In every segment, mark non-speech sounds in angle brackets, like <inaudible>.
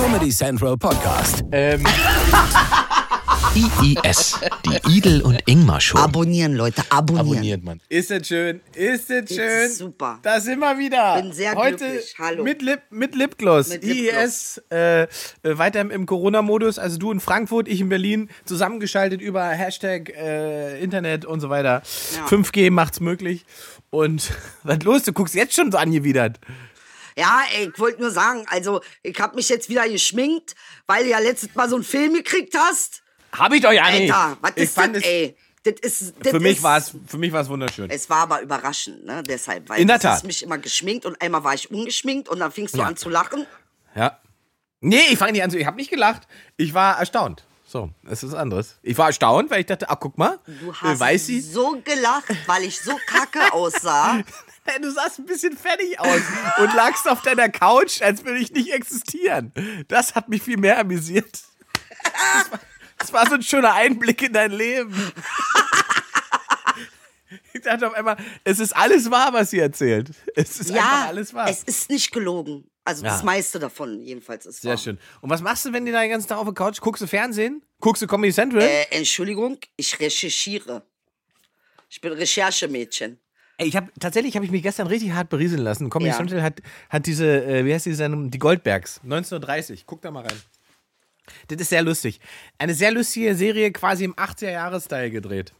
Comedy Central Podcast. Ähm, IIS, die Idel und Ingmar Show. Abonnieren, Leute, abonnieren. abonniert man. Ist es schön? Ist es schön? ist super. Da sind wir wieder. Bin sehr Heute glücklich. Hallo. Mit, Lip, mit Lipgloss. Mit IIS äh, äh, weiter im, im Corona-Modus. Also du in Frankfurt, ich in Berlin. Zusammengeschaltet über Hashtag äh, Internet und so weiter. Ja. 5G macht's möglich. Und <laughs> was los? Du guckst jetzt schon so angewidert. Ja, ey, ich wollte nur sagen, also ich habe mich jetzt wieder geschminkt, weil du ja letztes Mal so einen Film gekriegt hast. Hab ich doch ja nicht. Alter, was ich ist fand das, es, ey? Das ist, das Für mich war es für mich war's wunderschön. Es war aber überraschend, ne? Deshalb, weil In der du hast Tat. mich immer geschminkt und einmal war ich ungeschminkt und dann fingst du Ja. an zu lachen. Ja. Nee, ich fange nicht an zu. Ich habe nicht gelacht. Ich war erstaunt. So, es ist anderes. Ich war erstaunt, weil ich dachte, ach, guck mal. Du äh, hast weiß sie. so gelacht, weil ich so kacke aussah. <laughs> <laughs> Du sahst ein bisschen fertig aus und lagst auf deiner Couch, als würde ich nicht existieren. Das hat mich viel mehr amüsiert. Das war, das war so ein schöner Einblick in dein Leben. <laughs> Ich dachte auf einmal, es ist alles wahr, was sie erzählt. Es ist einfach ja, alles wahr. es ist nicht gelogen. Also Ja. das meiste davon jedenfalls ist Sehr wahr. schön. Und was machst du, wenn du da den ganzen Tag auf der Couch guckst? Du Fernsehen? Guckst du Comedy Central? Äh, Entschuldigung, ich recherchiere. Ich bin Recherchemädchen. Ich habe tatsächlich habe ich mich gestern richtig hart berieseln lassen. Comedy Ja. Central hat, hat diese, äh, wie heißt die Sendung? Die Goldbergs, 1930. Guck da mal rein. Das ist sehr lustig. Eine sehr lustige Serie, quasi im 80er-Jahres-Style gedreht.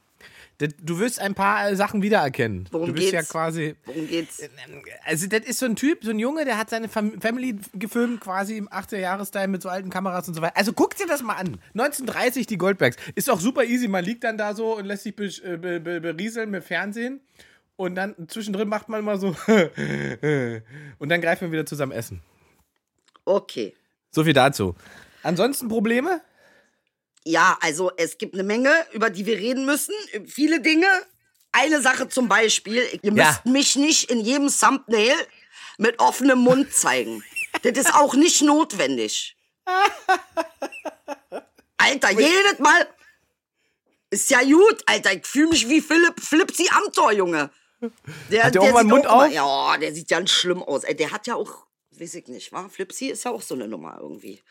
Das, du wirst ein paar äh, Sachen wiedererkennen. Worum du bist ja geht's? quasi. Worum geht's? Also, das ist so ein Typ, so ein Junge, der hat seine Fam Family gefilmt, quasi im 80er-Jahres-Style mit so alten Kameras und so weiter. Also, guck dir das mal an. 1930, die Goldbergs. Ist auch super easy. Man liegt dann da so und lässt sich be äh, be be berieseln mit Fernsehen. Und dann zwischendrin macht man immer so. <laughs> und dann greifen wir wieder zusammen essen. Okay. So viel dazu. Ansonsten Probleme? Ja, also es gibt eine Menge, über die wir reden müssen. Viele Dinge. Eine Sache zum Beispiel, ihr Ja. müsst mich nicht in jedem Thumbnail mit offenem Mund zeigen. <laughs> das ist auch nicht notwendig. Alter, jedes Mal. Ist ja gut, Alter. Ich fühle mich wie Philipp Flipsi Amthor, Junge. Der, Hat der auch mal Mund auch immer- auf? Ja, der sieht ganz schlimm aus. Der hat ja auch, weiß ich nicht, wa? Flipsi ist ja auch so eine Nummer irgendwie.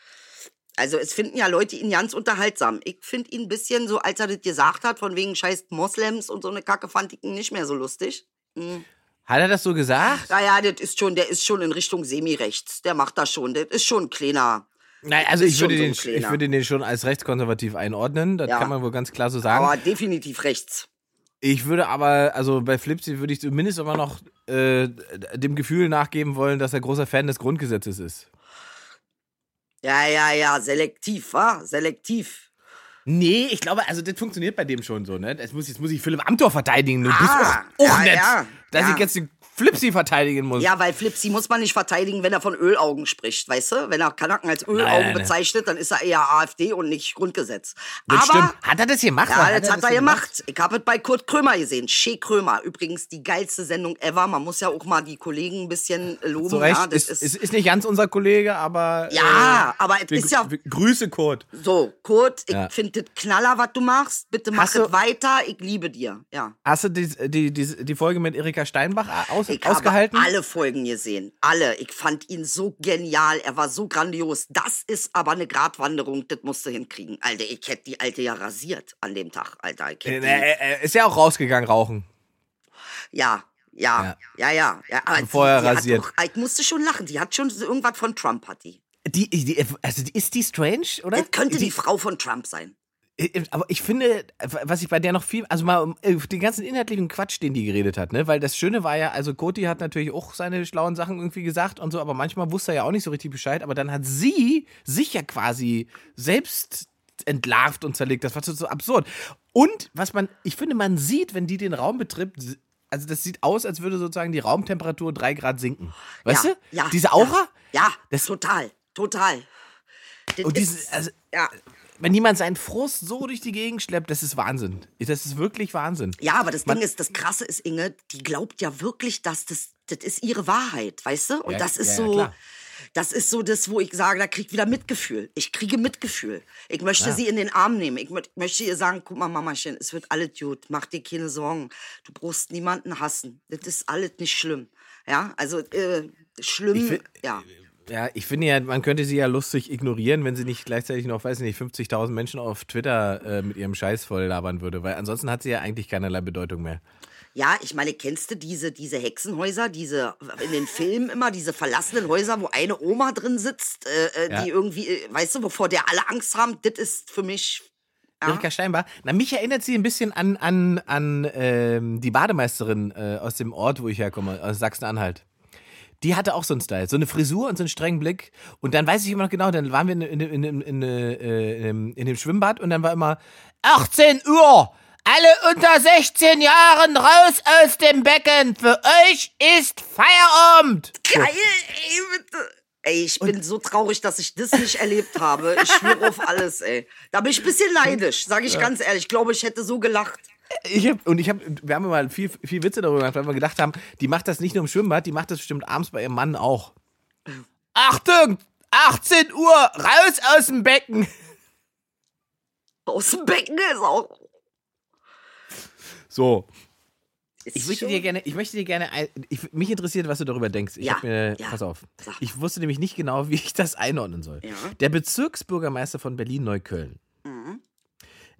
Also es finden ja Leute ihn ganz unterhaltsam. Ich finde ihn ein bisschen so, als er das gesagt hat, von wegen scheiß Moslems und so eine Kacke, fand ich ihn nicht mehr so lustig. Hat er das so gesagt? Naja, das ist schon, der ist schon in Richtung Semi-Rechts. Der macht das schon. Das ist schon ein kleiner. Nein, also ich würde, so den, ich würde den schon als rechtskonservativ einordnen. Das Ja. kann man wohl ganz klar so sagen. Aber definitiv rechts. Ich würde aber, also bei Flipsy würde ich zumindest immer noch äh, dem Gefühl nachgeben wollen, dass er großer Fan des Grundgesetzes ist. Ja, ja, ja, selektiv, wa? Selektiv. Nee, ich glaube, also das funktioniert bei dem schon so, ne? Das muss, jetzt muss ich Philipp Amthor verteidigen. Du Ah, bist auch, auch ja, nett, ja, dass ja. ich jetzt den Flipsy verteidigen muss. Ja, weil Flipsi muss man nicht verteidigen, wenn er von Ölaugen spricht, weißt du? Wenn er Kanaken als Ölaugen Nein, nein, bezeichnet, dann ist er eher AfD und nicht Grundgesetz. das Aber stimmt. Hat er das gemacht? Ja, das hat er denn gemacht. Ich habe es bei Kurt Krömer gesehen. Che Krömer. Übrigens die geilste Sendung ever. Man muss ja auch mal die Kollegen ein bisschen loben. Zu Recht. ja, das ist, ist, ist nicht ganz unser Kollege, aber. Ja, aber es ist ja- Grüße, Kurt. so, Kurt, ich Ja. finde das Knaller, was du machst. Bitte mach es weiter. Ich liebe dir. Ja. Hast du die, die, die, die Folge mit Erika Steinbach aus, Ich ausgehalten? habe alle Folgen gesehen. Alle. Ich fand ihn so genial. Er war so grandios. Das ist aber eine Gratwanderung. Das musst du hinkriegen. Alter, ich hätte die Alte ja rasiert an dem Tag. Alter, ich hätte Er, er ist ja auch rausgegangen rauchen. Ja, ja, ja, ja. ja. Aber Vorher die, die rasiert. Doch, ich musste schon lachen. Die hat schon irgendwas von Trump, hat die. Die, die, also ist die strange, oder? Das könnte die, Frau von Trump sein. Äh, Aber ich finde, was ich bei der noch viel, also mal äh, den ganzen inhaltlichen Quatsch, den die geredet hat, ne? Weil das Schöne war ja, also Koti hat natürlich auch seine schlauen Sachen irgendwie gesagt und so, aber manchmal wusste er ja auch nicht so richtig Bescheid, aber dann hat sie sich ja quasi selbst entlarvt und zerlegt. Das war so, so absurd. Und was man, ich finde, man sieht, wenn die den Raum betritt, also das sieht aus, als würde sozusagen die Raumtemperatur drei Grad sinken. Weißt ja, du? Ja. Diese Aura? Ja, ja Das- total, total. Das Und ist- diese, also, ja. Wenn jemand seinen Frust so durch die Gegend schleppt, das ist Wahnsinn. Das ist wirklich Wahnsinn. ja, aber das Man- Ding ist, das Krasse ist, Inge, die glaubt ja wirklich, dass das, das ist ihre Wahrheit, weißt du? Und Ja, das ist ja, ja, so, klar. das ist so das, wo ich sage, da krieg ich wieder Mitgefühl. Ich kriege Mitgefühl. Ich möchte sie in den Arm nehmen. Ich mö- möchte ihr sagen, guck mal, Mamachen, es wird alles gut. Mach dir keine Sorgen. Du brauchst niemanden hassen. Das ist alles nicht schlimm. Ja, also äh, schlimm, find- ja. Ja, ich finde ja, man könnte sie ja lustig ignorieren, wenn sie nicht gleichzeitig noch, weiß ich nicht, 50.000 Menschen auf Twitter äh, mit ihrem Scheiß voll labern würde, weil ansonsten hat sie ja eigentlich keinerlei Bedeutung mehr. Ja, ich meine, kennst du diese, diese Hexenhäuser, diese in den Filmen immer, diese verlassenen Häuser, wo eine Oma drin sitzt, äh, äh, Ja. die irgendwie, äh, weißt du, wovor der alle Angst haben? Das ist für mich. Ja. Erika Steinbach. Na, mich erinnert sie ein bisschen an, an, an ähm, die Bademeisterin äh, aus dem Ort, wo ich herkomme, aus Sachsen-Anhalt. Die hatte auch so einen Style, so eine Frisur und so einen strengen Blick. Und dann weiß ich immer noch genau, dann waren wir in, in, in, in, in, äh, in, dem Schwimmbad und dann war immer 18 Uhr. Alle unter 16 Jahren raus aus dem Becken. Für euch ist Feierabend. Geil, ey, bitte. Ey, ich bin so traurig, dass ich das nicht erlebt habe. Ich schwöre auf alles, ey. Da bin ich ein bisschen neidisch, sage ich ganz ehrlich. Ich glaube, ich hätte so gelacht. Ich hab, und ich habe, wir haben mal viel, viel Witze darüber gemacht, weil wir gedacht haben, die macht das nicht nur im Schwimmbad, die macht das bestimmt abends bei ihrem Mann auch. Achtung! 18 Uhr, raus aus dem Becken! Aus dem Becken ist auch. So, Ist ich möchte schon- dir gerne, ich möchte dir gerne, ein- ich, mich interessiert, was du darüber denkst. Ich Ja, hab mir, ja. pass auf, ich wusste nämlich nicht genau, <laughs> wie ich das einordnen soll. Ja. Der Bezirksbürgermeister von Berlin-Neukölln.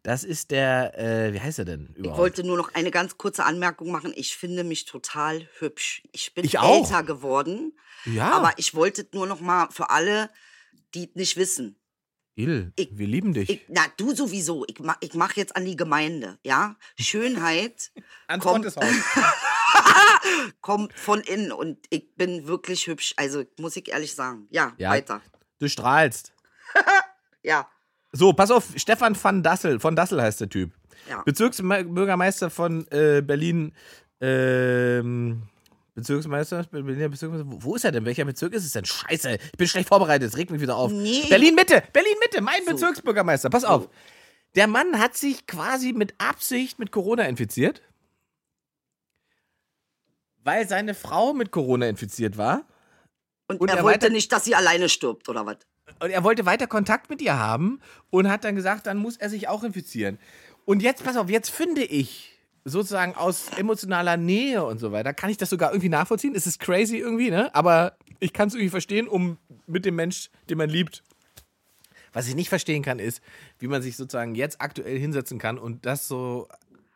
Das ist der, äh, wie heißt er denn Ich überhaupt? wollte nur noch eine ganz kurze Anmerkung machen. Ich finde mich total hübsch. Ich bin Ich auch. älter geworden, ja, aber ich wollte nur noch mal für alle, die nicht wissen. Il, ich- wir lieben dich. Ich, na, du sowieso. Ich, ma, ich mache jetzt an die Gemeinde, ja? Schönheit <laughs> kommt, <laughs> kommt von innen und ich bin wirklich hübsch. Also, muss ich ehrlich sagen. Ja, Ja. weiter. Du strahlst. <laughs> Ja, So, pass auf, Stefan van Dassel, von Dassel heißt der Typ. ja. Bezirksbürgermeister von äh, Berlin. Ähm, Bezirksmeister, Berliner Bezirksmeister. Wo, ist er denn? Welcher Bezirk ist es denn? Scheiße, ich bin schlecht vorbereitet, es regt mich wieder auf. Nee. Berlin Mitte, Berlin Mitte, mein So. Bezirksbürgermeister. Pass auf. Der Mann hat sich quasi mit Absicht mit Corona infiziert, weil seine Frau mit Corona infiziert war. Und, Und er, er wollte nicht, dass sie alleine stirbt, oder was? Und er wollte weiter Kontakt mit ihr haben und hat dann gesagt, dann muss er sich auch infizieren. Und jetzt, pass auf, jetzt finde ich sozusagen aus emotionaler Nähe und so weiter, kann ich das sogar irgendwie nachvollziehen. Es ist crazy irgendwie, ne? Aber ich kann es irgendwie verstehen, um mit dem Mensch, den man liebt. Was ich nicht verstehen kann, ist, wie man sich sozusagen jetzt aktuell hinsetzen kann und das so,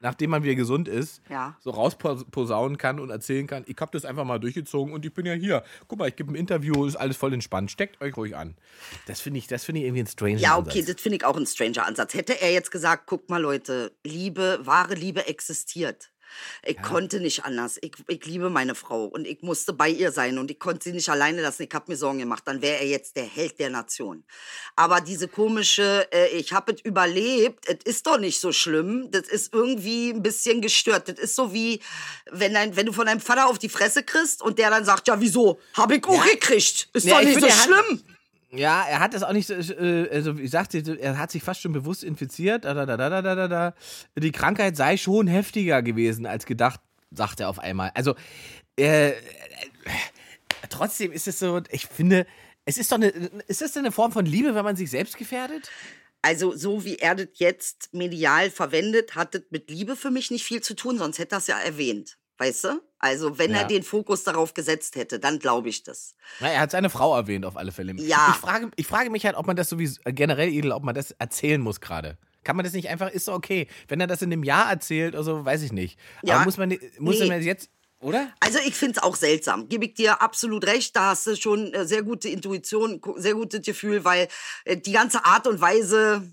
nachdem man wieder gesund ist, Ja. so rausposaunen kann und erzählen kann, ich habe das einfach mal durchgezogen und ich bin ja hier. Guck mal, ich gebe ein Interview, ist alles voll entspannt. Steckt euch ruhig an. Das finde ich, das finde ich irgendwie ein strange Ja, okay, das finde ich auch ein stranger Ansatz. Hätte er jetzt gesagt, guck mal, Leute, Liebe, wahre Liebe existiert. Ich konnte nicht anders. Ich, ich liebe meine Frau und ich musste bei ihr sein und ich konnte sie nicht alleine lassen. Ich habe mir Sorgen gemacht. Dann wäre er jetzt der Held der Nation. Aber diese komische, äh, ich habe es überlebt, es ist doch nicht so schlimm. Das ist irgendwie ein bisschen gestört. Das ist so wie, wenn, dein, wenn du von deinem Vater auf die Fresse kriegst und der dann sagt, ja, wieso? Habe ich auch gekriegt. Ist Ja, doch ich nicht so schlimm. Ja, er hat das auch nicht so, äh, also ich sagte, er hat sich fast schon bewusst infiziert. Da, da, da, da, da, da. Die Krankheit sei schon heftiger gewesen als gedacht, sagt er auf einmal. Also, äh, äh, trotzdem ist es so, ich finde, es ist doch eine, ist das denn eine Form von Liebe, wenn man sich selbst gefährdet? Also, so wie er das jetzt medial verwendet, hat das mit Liebe für mich nicht viel zu tun, sonst hätte er es ja erwähnt. Weißt du? Also, wenn Ja. er den Fokus darauf gesetzt hätte, dann glaube ich das. Na, er hat seine Frau erwähnt, auf alle Fälle. Ja. Ich frage, ich frage mich halt, ob man das sowieso, äh, generell, Edel, ob man das erzählen muss gerade. Kann man das nicht einfach, ist doch okay. Wenn er das in einem Jahr erzählt oder so, weiß ich nicht. Ja. Aber muss man, muss Nee. man jetzt, oder? Also, ich finde es auch seltsam. Gebe ich dir absolut recht. Da hast du schon äh, sehr gute Intuition, sehr gutes Gefühl, weil äh, die ganze Art und Weise.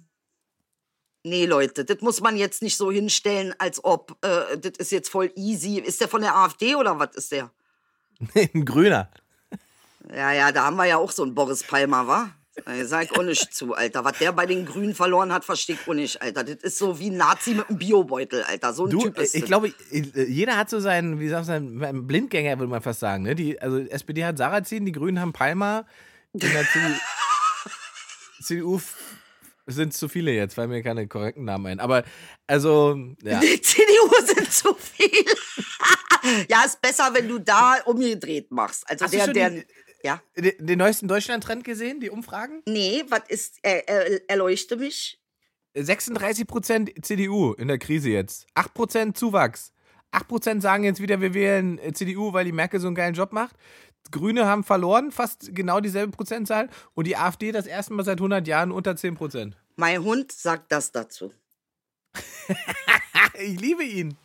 Nee, Leute, das muss man jetzt nicht so hinstellen, als ob äh, das ist jetzt voll easy. Ist der von der AfD oder was ist der? <laughs> Ein Grüner. Ja, ja, da haben wir ja auch so einen Boris Palmer, wa? Ey, Sag auch nicht zu, Alter. Was der bei den Grünen verloren hat, verstehe ich auch nicht, Alter. Das ist so wie ein Nazi mit einem Biobeutel, Alter. So ein Du, Typ ist ich das. glaube, jeder hat so seinen, wie sagt man, einen Blindgänger, würde man fast sagen. Ne? Die, also SPD hat Sarrazin, die Grünen haben Palmer. In <laughs> der CDU, sind zu viele jetzt, weil mir keine korrekten Namen ein. Aber, also, ja. Die CDU sind zu viel. <laughs> ja, ist besser, wenn du da umgedreht machst. Also Hast du der, schon der. die- ja. Den, den neuesten Deutschland-Trend gesehen, die Umfragen? Nee, was ist. Äh, äh, erleuchte mich. 36% CDU in der Krise jetzt. 8% Zuwachs. 8% sagen jetzt wieder, wir wählen äh, CDU, weil die Merkel so einen geilen Job macht. Grüne haben verloren, fast genau dieselbe Prozentzahl. Und die AfD das erste Mal seit 100 Jahren unter 10 Prozent. Mein Hund sagt das dazu. <laughs> Ich liebe ihn.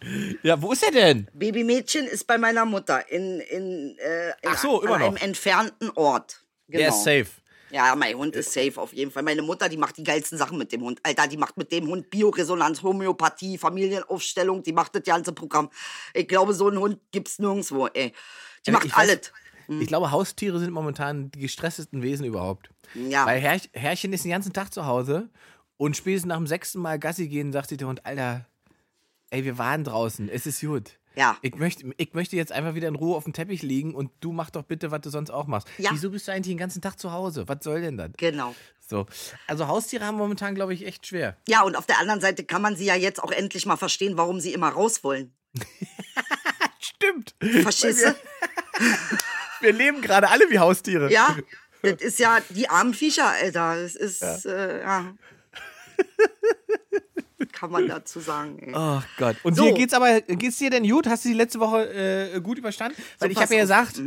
Ja, wo ist er denn? Babymädchen ist bei meiner Mutter in, in, äh, in Ach so, immer an noch. einem entfernten Ort. Genau. Der ist safe. Ja, mein Hund ist safe auf jeden Fall. Meine Mutter, die macht die geilsten Sachen mit dem Hund. Alter, die macht mit dem Hund Bioresonanz, Homöopathie, Familienaufstellung, die macht das ganze Programm. Ich glaube, so einen Hund gibt's nirgendwo, ey. Die macht Ich weiß- alles. Ich glaube, Haustiere sind momentan die gestresstesten Wesen überhaupt. Ja. Weil Herr, Herrchen ist den ganzen Tag zu Hause und spätestens nach dem sechsten Mal Gassi gehen, sagt sich der Hund, Alter, ey, wir waren draußen, es ist gut. Ja. Ich möchte, ich möchte jetzt einfach wieder in Ruhe auf dem Teppich liegen und du mach doch bitte, was du sonst auch machst. Ja. Wieso bist du eigentlich den ganzen Tag zu Hause? Was soll denn das? Genau. So. Also Haustiere haben momentan, glaube ich, echt schwer. Ja, und auf der anderen Seite kann man sie ja jetzt auch endlich mal verstehen, warum sie immer raus wollen. <laughs> Stimmt. Verstehst du? <laughs> Wir leben gerade alle wie Haustiere. Ja. Das ist ja die armen Viecher, Alter. Das ist, ja. Äh, ja. kann man dazu sagen. Ey. Oh Gott. Und So. dir geht's aber, geht's dir denn gut? Hast du die letzte Woche äh, gut überstanden? Weil ich pass habe ja gesagt,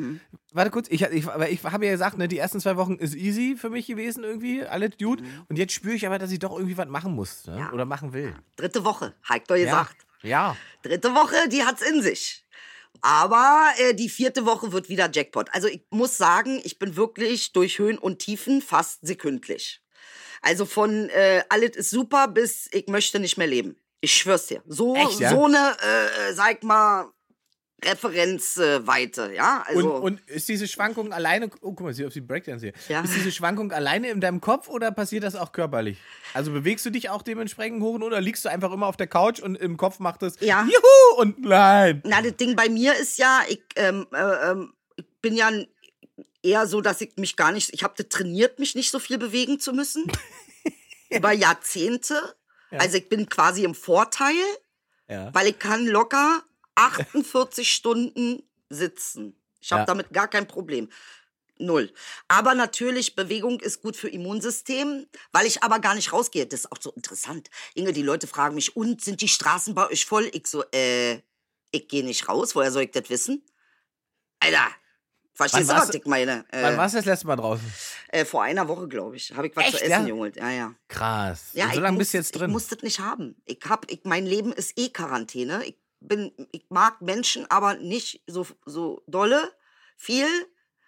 warte kurz, ich, ich, ich habe ja gesagt, ne, die ersten zwei Wochen ist easy für mich gewesen irgendwie, alles gut. Und jetzt spüre ich aber, dass ich doch irgendwie was machen muss ne? Ja. oder machen will. Dritte Woche, ich doch gesagt. Ja. Dritte Woche, die hat's in sich. Aber äh, die vierte Woche wird wieder Jackpot. Also ich muss sagen, ich bin wirklich durch Höhen und Tiefen fast sekündlich. Also von äh, alles ist super bis ich möchte nicht mehr leben. Ich schwör's dir. So, Echt, ja? so eine, äh, sag mal, Referenzweite, ja? Und, Also, und ist diese Schwankung alleine, oh guck mal, sie auf die Breakdance hier. Ja. Ist diese Schwankung alleine in deinem Kopf oder passiert das auch körperlich? Also bewegst du dich auch dementsprechend hoch und oder liegst du einfach immer auf der Couch und im Kopf macht es Ja. Juhu und nein. Na, das Ding bei mir ist ja, ich, ähm, äh, ähm, ich bin ja eher so, dass ich mich gar nicht, ich habe trainiert, mich nicht so viel bewegen zu müssen. <laughs> Über Jahrzehnte. Also ich bin quasi im Vorteil, Ja. weil ich kann locker 48 Stunden sitzen. Ich habe Ja. damit gar kein Problem. Null. Aber natürlich, Bewegung ist gut für Immunsystem, weil ich aber gar nicht rausgehe. Das ist auch so interessant. Inge, die Leute fragen mich, und sind die Straßen bei euch voll? Ich so, äh, ich gehe nicht raus. Woher soll ich das wissen? Alter, verstehst du, Wann was ich meine? Wann Äh, warst du das letzte Mal draußen? äh, vor einer Woche, glaube ich, habe ich was Echt, zu essen ja? geholt. Ja, ja. Krass. Ja, und so ich lange muss, bist du jetzt drin. Ich muss das nicht haben. Ich hab, ich, mein Leben ist eh Quarantäne. Ich bin, ich mag Menschen, aber nicht so, so dolle, viel,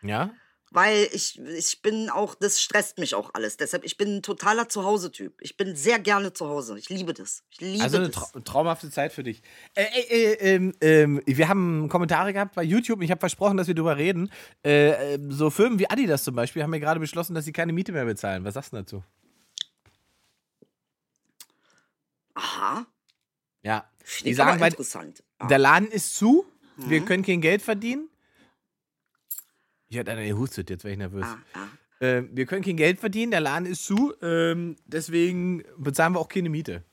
ja? weil ich, ich bin auch, das stresst mich auch alles. Deshalb, ich bin ein totaler Zuhause-Typ. Ich bin sehr gerne zu Hause. Ich liebe das. Ich liebe Also eine trau traumhafte Zeit für dich. Äh, äh, äh, ähm, ähm, wir haben Kommentare gehabt bei YouTube ich habe versprochen, dass wir drüber reden. Äh, äh, so Firmen wie Adidas zum Beispiel haben ja gerade beschlossen, dass sie keine Miete mehr bezahlen. Was sagst du dazu? Aha, Ja. Die sagen, weil interessant. Ah, der Laden ist zu, Mhm. wir können kein Geld verdienen. Ich hatte eine gehustet, jetzt wäre ich nervös. ah, ah. Ähm, wir können kein Geld verdienen, der Laden ist zu, ähm, deswegen bezahlen wir auch keine Miete.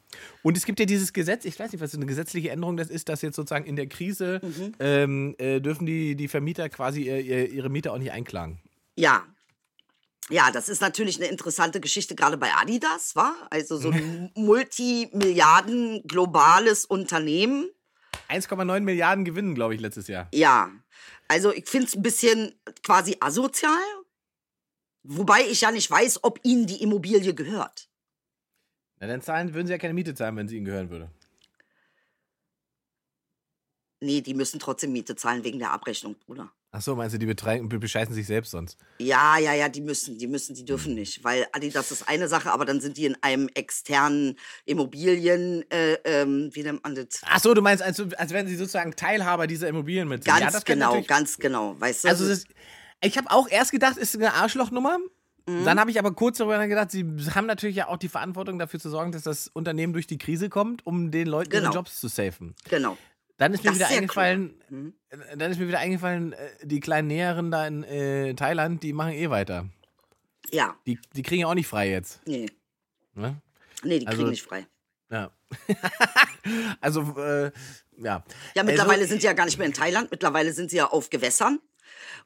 Und es gibt ja dieses Gesetz, ich weiß nicht, was eine gesetzliche Änderung das ist, dass jetzt sozusagen in der Krise Mhm. ähm, äh, dürfen die, die Vermieter quasi ihr, ihre Miete auch nicht einklagen. Ja. Ja, das ist natürlich eine interessante Geschichte, gerade bei Adidas, war? Also so ein Multimilliarden globales Unternehmen. 1,9 Milliarden Gewinnen, glaube ich, letztes Jahr. Ja, also ich finde es ein bisschen quasi asozial. Wobei ich ja nicht weiß, ob ihnen die Immobilie gehört. Na, dann zahlen, würden sie ja keine Miete zahlen, wenn sie ihnen gehören würde. Nee, die müssen trotzdem Miete zahlen wegen der Abrechnung, Bruder. Ach so, meinst du, die betreiben, be- bescheißen sich selbst sonst? Ja, ja, ja, die müssen, die müssen, die dürfen nicht. Weil Adidas ist eine Sache, aber dann sind die in einem externen Immobilien, äh, ähm, wie nennt man das? Ach so, du meinst, als, als wären sie sozusagen Teilhaber dieser Immobilien mit. Ganz ja, genau, ganz genau. Weißt du? Also das, ich habe auch erst gedacht, ist eine Arschlochnummer. Mhm. Dann habe ich aber kurz darüber nachgedacht, sie haben natürlich ja auch die Verantwortung dafür zu sorgen, dass das Unternehmen durch die Krise kommt, um den Leuten ihre Genau. Jobs zu safen. genau. Dann ist mir Das wieder ist eingefallen, klug. Mhm. äh, dann ist mir wieder eingefallen, äh, die kleinen Näheren da in äh, Thailand, die machen eh weiter. Ja, Die, die kriegen ja auch nicht frei jetzt. nee. Ne? Nee, die Also- kriegen nicht frei. Ja. <laughs> also, äh, ja. Ja, mittlerweile also, sind sie ja gar nicht mehr in Thailand, mittlerweile sind sie ja auf Gewässern,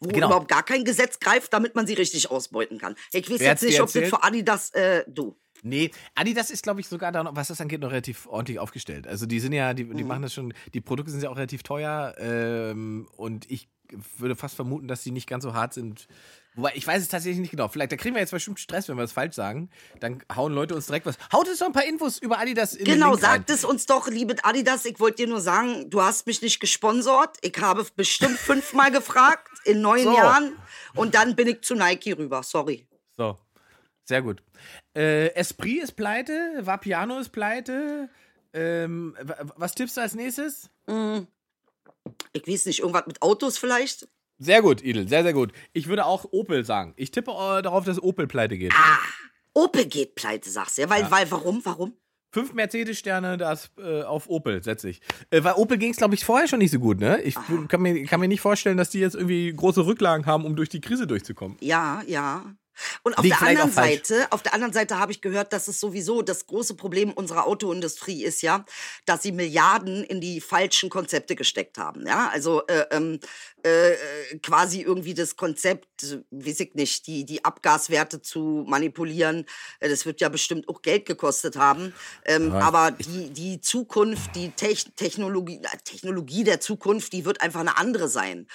wo Genau. überhaupt gar kein Gesetz greift, damit man sie richtig ausbeuten kann. Ich weiß Wer jetzt nicht, ob das für Adidas, äh, du. Nee, Adidas ist, glaube ich, sogar da noch, was das angeht, noch relativ ordentlich aufgestellt. Also die sind ja, die, Mhm. die machen das schon, die Produkte sind ja auch relativ teuer ähm, und ich würde fast vermuten, dass die nicht ganz so hart sind. Wobei, ich weiß es tatsächlich nicht genau. Vielleicht, da kriegen wir jetzt bestimmt Stress, wenn wir es falsch sagen. Dann hauen Leute uns direkt was. Haut uns doch ein paar Infos über Adidas in Genau, sagt es uns doch, liebe Adidas. Ich wollte dir nur sagen, du hast mich nicht gesponsert. Ich habe bestimmt fünfmal gefragt in neun So. Jahren. Und dann bin ich zu Nike rüber. Sorry. So, sehr gut. Äh, Esprit ist pleite, Vapiano ist pleite. Ähm, was tippst du als nächstes? Ich weiß nicht, irgendwas mit Autos vielleicht? Sehr gut, Idel, sehr, sehr gut. Ich würde auch Opel sagen. Ich tippe äh, darauf, dass Opel pleite geht. Opel geht pleite, sagst du. Ja, weil, weil, warum, warum? Fünf Mercedes-Sterne, das äh, auf Opel setze ich. Äh, weil Opel ging es, glaube ich, vorher schon nicht so gut, ne? Ich kann mir, kann mir nicht vorstellen, dass die jetzt irgendwie große Rücklagen haben, um durch die Krise durchzukommen. Ja, ja. Und auf Liegt der anderen auch falsch. Seite, auf der anderen Seite habe ich gehört, dass es sowieso das große Problem unserer Autoindustrie ist ja, dass sie Milliarden in die falschen Konzepte gesteckt haben. Ja, also äh, ähm, äh, äh, quasi irgendwie das Konzept, weiß ich nicht, die die Abgaswerte zu manipulieren. Äh, das wird ja bestimmt auch Geld gekostet haben. Ähm, aber die die Zukunft, die Tech Technologie, Technologie der Zukunft, die wird einfach eine andere sein.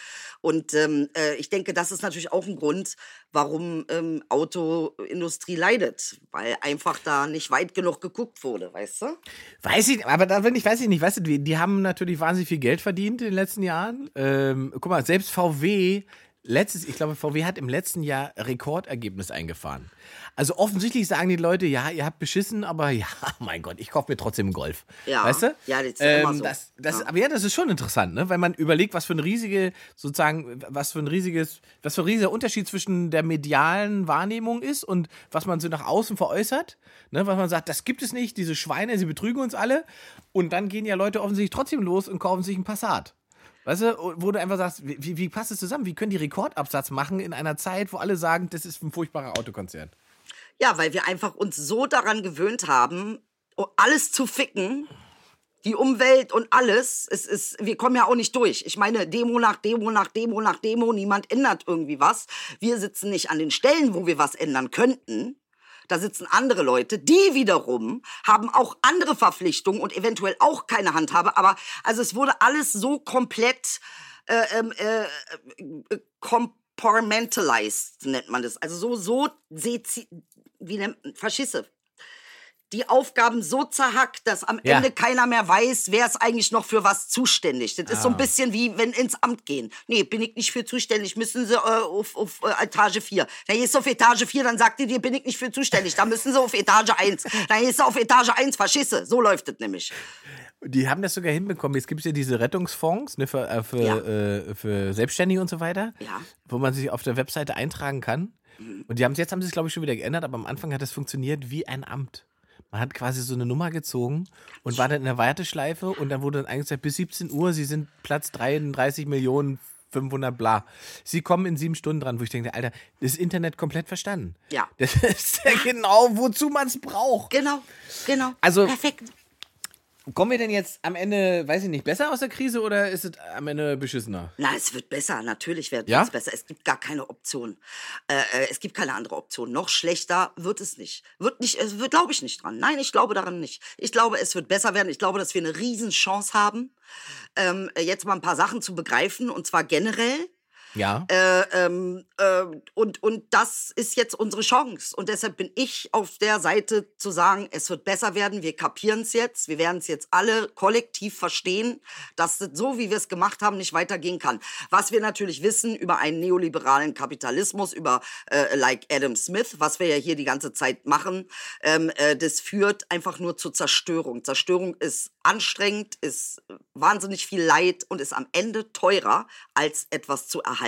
Und ähm, äh, ich denke, das ist natürlich auch ein Grund, warum ähm, Autoindustrie leidet, weil einfach da nicht weit genug geguckt wurde, weißt du? Weiß ich, aber da bin ich, weiß ich nicht, weißt du, die, die haben natürlich wahnsinnig viel Geld verdient in den letzten Jahren. Ähm, guck mal, selbst VW, letztes, ich glaube, VW hat im letzten Jahr Rekordergebnis eingefahren. Also offensichtlich sagen die Leute, ja, ihr habt beschissen, aber <laughs> ja, mein Gott, ich kaufe mir trotzdem einen Golf. Ja. Weißt du? Ja, das ist ja immer so. Das, das, Ja. Aber ja, das ist schon interessant, ne? Weil man überlegt, was für ein riesige, sozusagen, was für ein riesiges, was für ein riesiger Unterschied zwischen der medialen Wahrnehmung ist und was man so nach außen veräußert. Ne? Was man sagt, das gibt es nicht, diese Schweine, sie betrügen uns alle. Und dann gehen ja Leute offensichtlich trotzdem los und kaufen sich einen Passat. Weißt du, wo du einfach sagst, wie, wie- passt es zusammen? Wie können die Rekordabsatz machen in einer Zeit, wo alle sagen, das ist ein furchtbarer Autokonzern? Ja, weil wir einfach uns so daran gewöhnt haben, alles zu ficken. Die Umwelt und alles, es ist, wir kommen ja auch nicht durch. Ich meine, Demo nach Demo nach Demo nach Demo, niemand ändert irgendwie was. Wir sitzen nicht an den Stellen, wo wir was ändern könnten. Da sitzen andere Leute, die wiederum haben auch andere Verpflichtungen und eventuell auch keine Handhabe. Aber also es wurde alles so komplett äh, äh, äh, compartmentalized, nennt man das. Also so, so wie nennt Verschisse. Die Aufgaben so zerhackt, dass am Ja. Ende keiner mehr weiß, wer ist eigentlich noch für was zuständig. Das ist so ein bisschen wie wenn ins Amt gehen. Nee, bin ich nicht für zuständig, müssen sie äh, auf, auf äh, Etage 4. Dann gehst du auf Etage 4, dann sagt ihr dir, bin ich nicht für zuständig. Dann müssen sie auf Etage 1. Dann gehst du auf Etage 1, Verschisse. So läuft es nämlich. Die haben das sogar hinbekommen. Jetzt gibt es ja diese Rettungsfonds ne, für, äh, für, Ja. äh, für Selbstständige und so weiter, Ja. wo man sich auf der Webseite eintragen kann. Und die haben jetzt haben sie es, glaube ich, schon wieder geändert, aber am Anfang hat das funktioniert wie ein Amt. Man hat quasi so eine Nummer gezogen und war dann in der Warteschleife und dann wurde dann eingezeigt, bis 17 Uhr, sie sind Platz 33 Millionen 500 bla. Sie kommen in sieben Stunden dran, wo ich denke, Alter, das Internet komplett verstanden. Ja. <laughs> Das ist ja genau, wozu man es braucht. Genau, genau. Also- Perfekt. Kommen wir denn jetzt am Ende, weiß ich nicht, besser aus der Krise oder ist es am Ende beschissener? Na, es wird besser, natürlich wird Ja? es besser. Es gibt gar keine Option. Äh, äh, es gibt keine andere Option. Noch schlechter wird es nicht. Wird nicht, es wird, glaube ich nicht dran. Nein, ich glaube daran nicht. Ich glaube, es wird besser werden. Ich glaube, dass wir eine Riesenchance haben, ähm, jetzt mal ein paar Sachen zu begreifen und zwar generell. Ja. Äh, ähm, äh, und, und das ist jetzt unsere Chance. Und deshalb bin ich auf der Seite zu sagen, es wird besser werden, wir kapieren es jetzt, wir werden es jetzt alle kollektiv verstehen, dass es so, wie wir es gemacht haben, nicht weitergehen kann. Was wir natürlich wissen über einen neoliberalen Kapitalismus, über äh, like Adam Smith, was wir ja hier die ganze Zeit machen, ähm, äh, das führt einfach nur zur Zerstörung. Zerstörung ist anstrengend, ist wahnsinnig viel Leid und ist am Ende teurer, als etwas zu erhalten.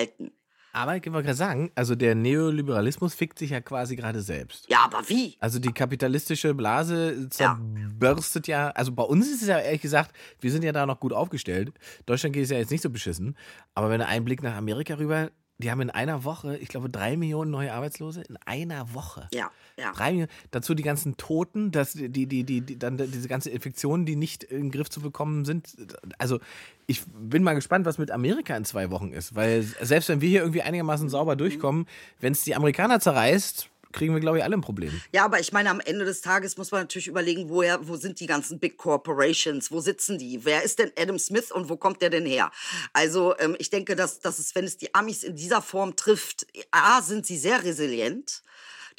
Aber ich wollte gerade sagen, also der Neoliberalismus fickt sich ja quasi gerade selbst. Ja, aber wie? Also die kapitalistische Blase zerbürstet ja. also bei uns ist es ja ehrlich gesagt, wir sind ja da noch gut aufgestellt. Deutschland geht es ja jetzt nicht so beschissen. Aber wenn du einen Blick nach Amerika rüber, die haben in einer Woche, ich glaube, drei Millionen neue Arbeitslose. In einer Woche. Ja, ja. Millionen. Dazu die ganzen Toten, das, die, die, die, die, dann diese ganze Infektionen, die nicht in den Griff zu bekommen sind. Also ich bin mal gespannt, was mit Amerika in zwei Wochen ist. Weil selbst wenn wir hier irgendwie einigermaßen sauber durchkommen, wenn es die Amerikaner zerreißt, kriegen wir, glaube ich, alle ein Problem. Ja, aber ich meine, am Ende des Tages muss man natürlich überlegen, woher, wo sind die ganzen Big Corporations, wo sitzen die, wer ist denn Adam Smith und wo kommt der denn her? Also ähm, ich denke, dass, dass es, wenn es die Amis in dieser Form trifft, A, sind sie sehr resilient.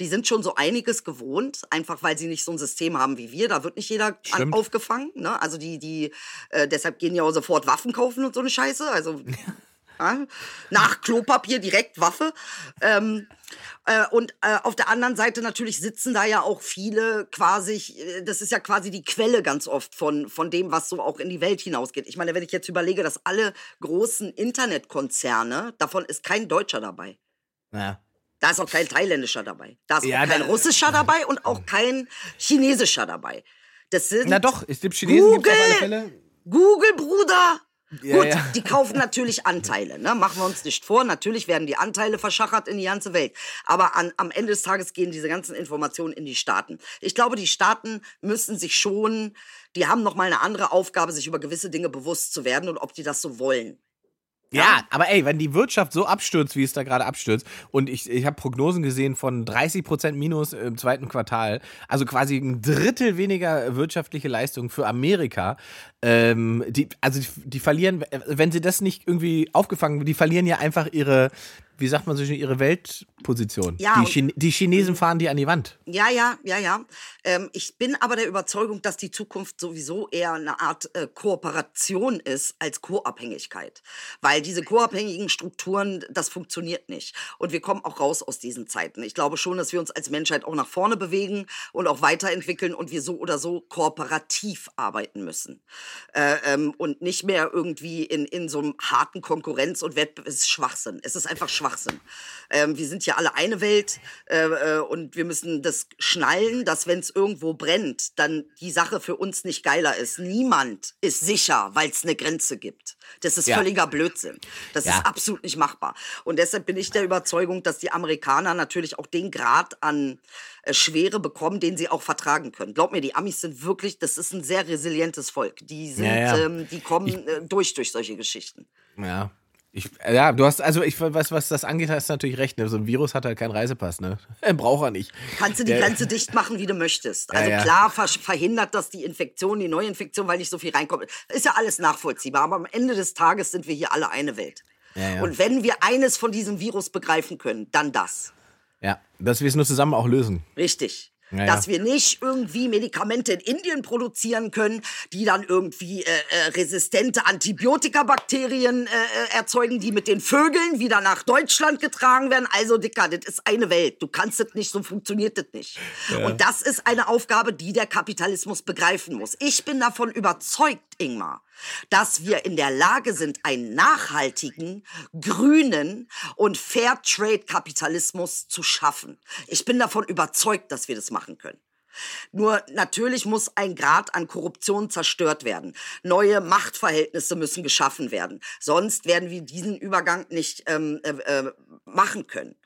Die sind schon so einiges gewohnt, einfach weil sie nicht so ein System haben wie wir. Da wird nicht jeder Stimmt. aufgefangen. Ne? Also die, die, äh, deshalb gehen ja auch sofort Waffen kaufen und so eine Scheiße. Also <laughs> ja, nach Klopapier direkt Waffe. Ähm, äh, und äh, auf der anderen Seite natürlich sitzen da ja auch viele quasi, äh, das ist ja quasi die Quelle ganz oft von, von dem, was so auch in die Welt hinausgeht. Ich meine, wenn ich jetzt überlege, dass alle großen Internetkonzerne, davon ist kein Deutscher dabei. Ja. Da ist auch kein thailändischer dabei. Da ist Ja, auch kein russischer dabei und auch kein chinesischer dabei. Das sind Na doch, es gibt Chinesen, gibt auf alle Google! Fälle. Google, Bruder! Ja, Gut, ja. die kaufen natürlich Anteile, ne? machen wir uns nicht vor. Natürlich werden die Anteile verschachert in die ganze Welt. Aber an, am Ende des Tages gehen diese ganzen Informationen in die Staaten. Ich glaube, die Staaten müssen sich schon, die haben noch mal eine andere Aufgabe, sich über gewisse Dinge bewusst zu werden und ob die das so wollen. Ja, aber ey, wenn die Wirtschaft so abstürzt, wie es da gerade abstürzt, und ich, ich habe Prognosen gesehen von 30 Prozent Minus im zweiten Quartal, also quasi ein Drittel weniger wirtschaftliche Leistung für Amerika, ähm, die, also die, die verlieren, wenn sie das nicht irgendwie aufgefangen, die verlieren ja einfach ihre, wie sagt man so schön, ihre Weltposition. Ja, die, Chine die Chinesen fahren die an die Wand. Ja, ja, ja, ja. Ähm, ich bin aber der Überzeugung, dass die Zukunft sowieso eher eine Art äh, Kooperation ist als Co-Abhängigkeit. Weil diese co-abhängigen Strukturen, das funktioniert nicht. Und wir kommen auch raus aus diesen Zeiten. Ich glaube schon, dass wir uns als Menschheit auch nach vorne bewegen und auch weiterentwickeln und wir so oder so kooperativ arbeiten müssen. Äh, ähm, und nicht mehr irgendwie in, in so einem harten Konkurrenz- und Wettbewerb. Es ist Schwachsinn. Es ist einfach Schwachsinn. Ähm, wir sind ja alle eine Welt äh, äh, und wir müssen das schnallen, dass wenn es irgendwo brennt, dann die Sache für uns nicht geiler ist. Niemand ist sicher, weil es eine Grenze gibt. Das ist Ja. völliger Blödsinn. Das Ja. ist absolut nicht machbar. Und deshalb bin ich der Überzeugung, dass die Amerikaner natürlich auch den Grad an äh, Schwere bekommen, den sie auch vertragen können. Glaub mir, die Amis sind wirklich, das ist ein sehr resilientes Volk. Die sind, ja. Ähm, die kommen äh, durch durch solche Geschichten. Ja. Ich, ja, du hast, also ich weiß, was das angeht, hast du natürlich recht. Ne? So ein Virus hat halt keinen Reisepass, ne? <laughs> Braucht er nicht. Kannst du die Grenze dicht machen, wie du möchtest. Also ja. klar ver verhindert das die Infektion, die Neuinfektion, weil nicht so viel reinkommt. Ist ja alles nachvollziehbar. Aber am Ende des Tages sind wir hier alle eine Welt. Ja, ja. Und wenn wir eines von diesem Virus begreifen können, dann das. Ja, dass wir es nur zusammen auch lösen. Richtig. Ja, Dass ja. wir nicht irgendwie Medikamente in Indien produzieren können, die dann irgendwie äh, äh, resistente Antibiotikabakterien äh, äh, erzeugen, die mit den Vögeln wieder nach Deutschland getragen werden. Also, Dicker, das ist eine Welt. Du kannst das nicht, so funktioniert das nicht. Und das ist eine Aufgabe, die der Kapitalismus begreifen muss. Ich bin davon überzeugt, Ingmar, dass wir in der Lage sind, einen nachhaltigen, grünen und Fairtrade-Kapitalismus zu schaffen. Ich bin davon überzeugt, dass wir das machen können. Nur natürlich muss ein Grad an Korruption zerstört werden. Neue Machtverhältnisse müssen geschaffen werden. Sonst werden wir diesen Übergang nicht ähm, äh, äh, machen können.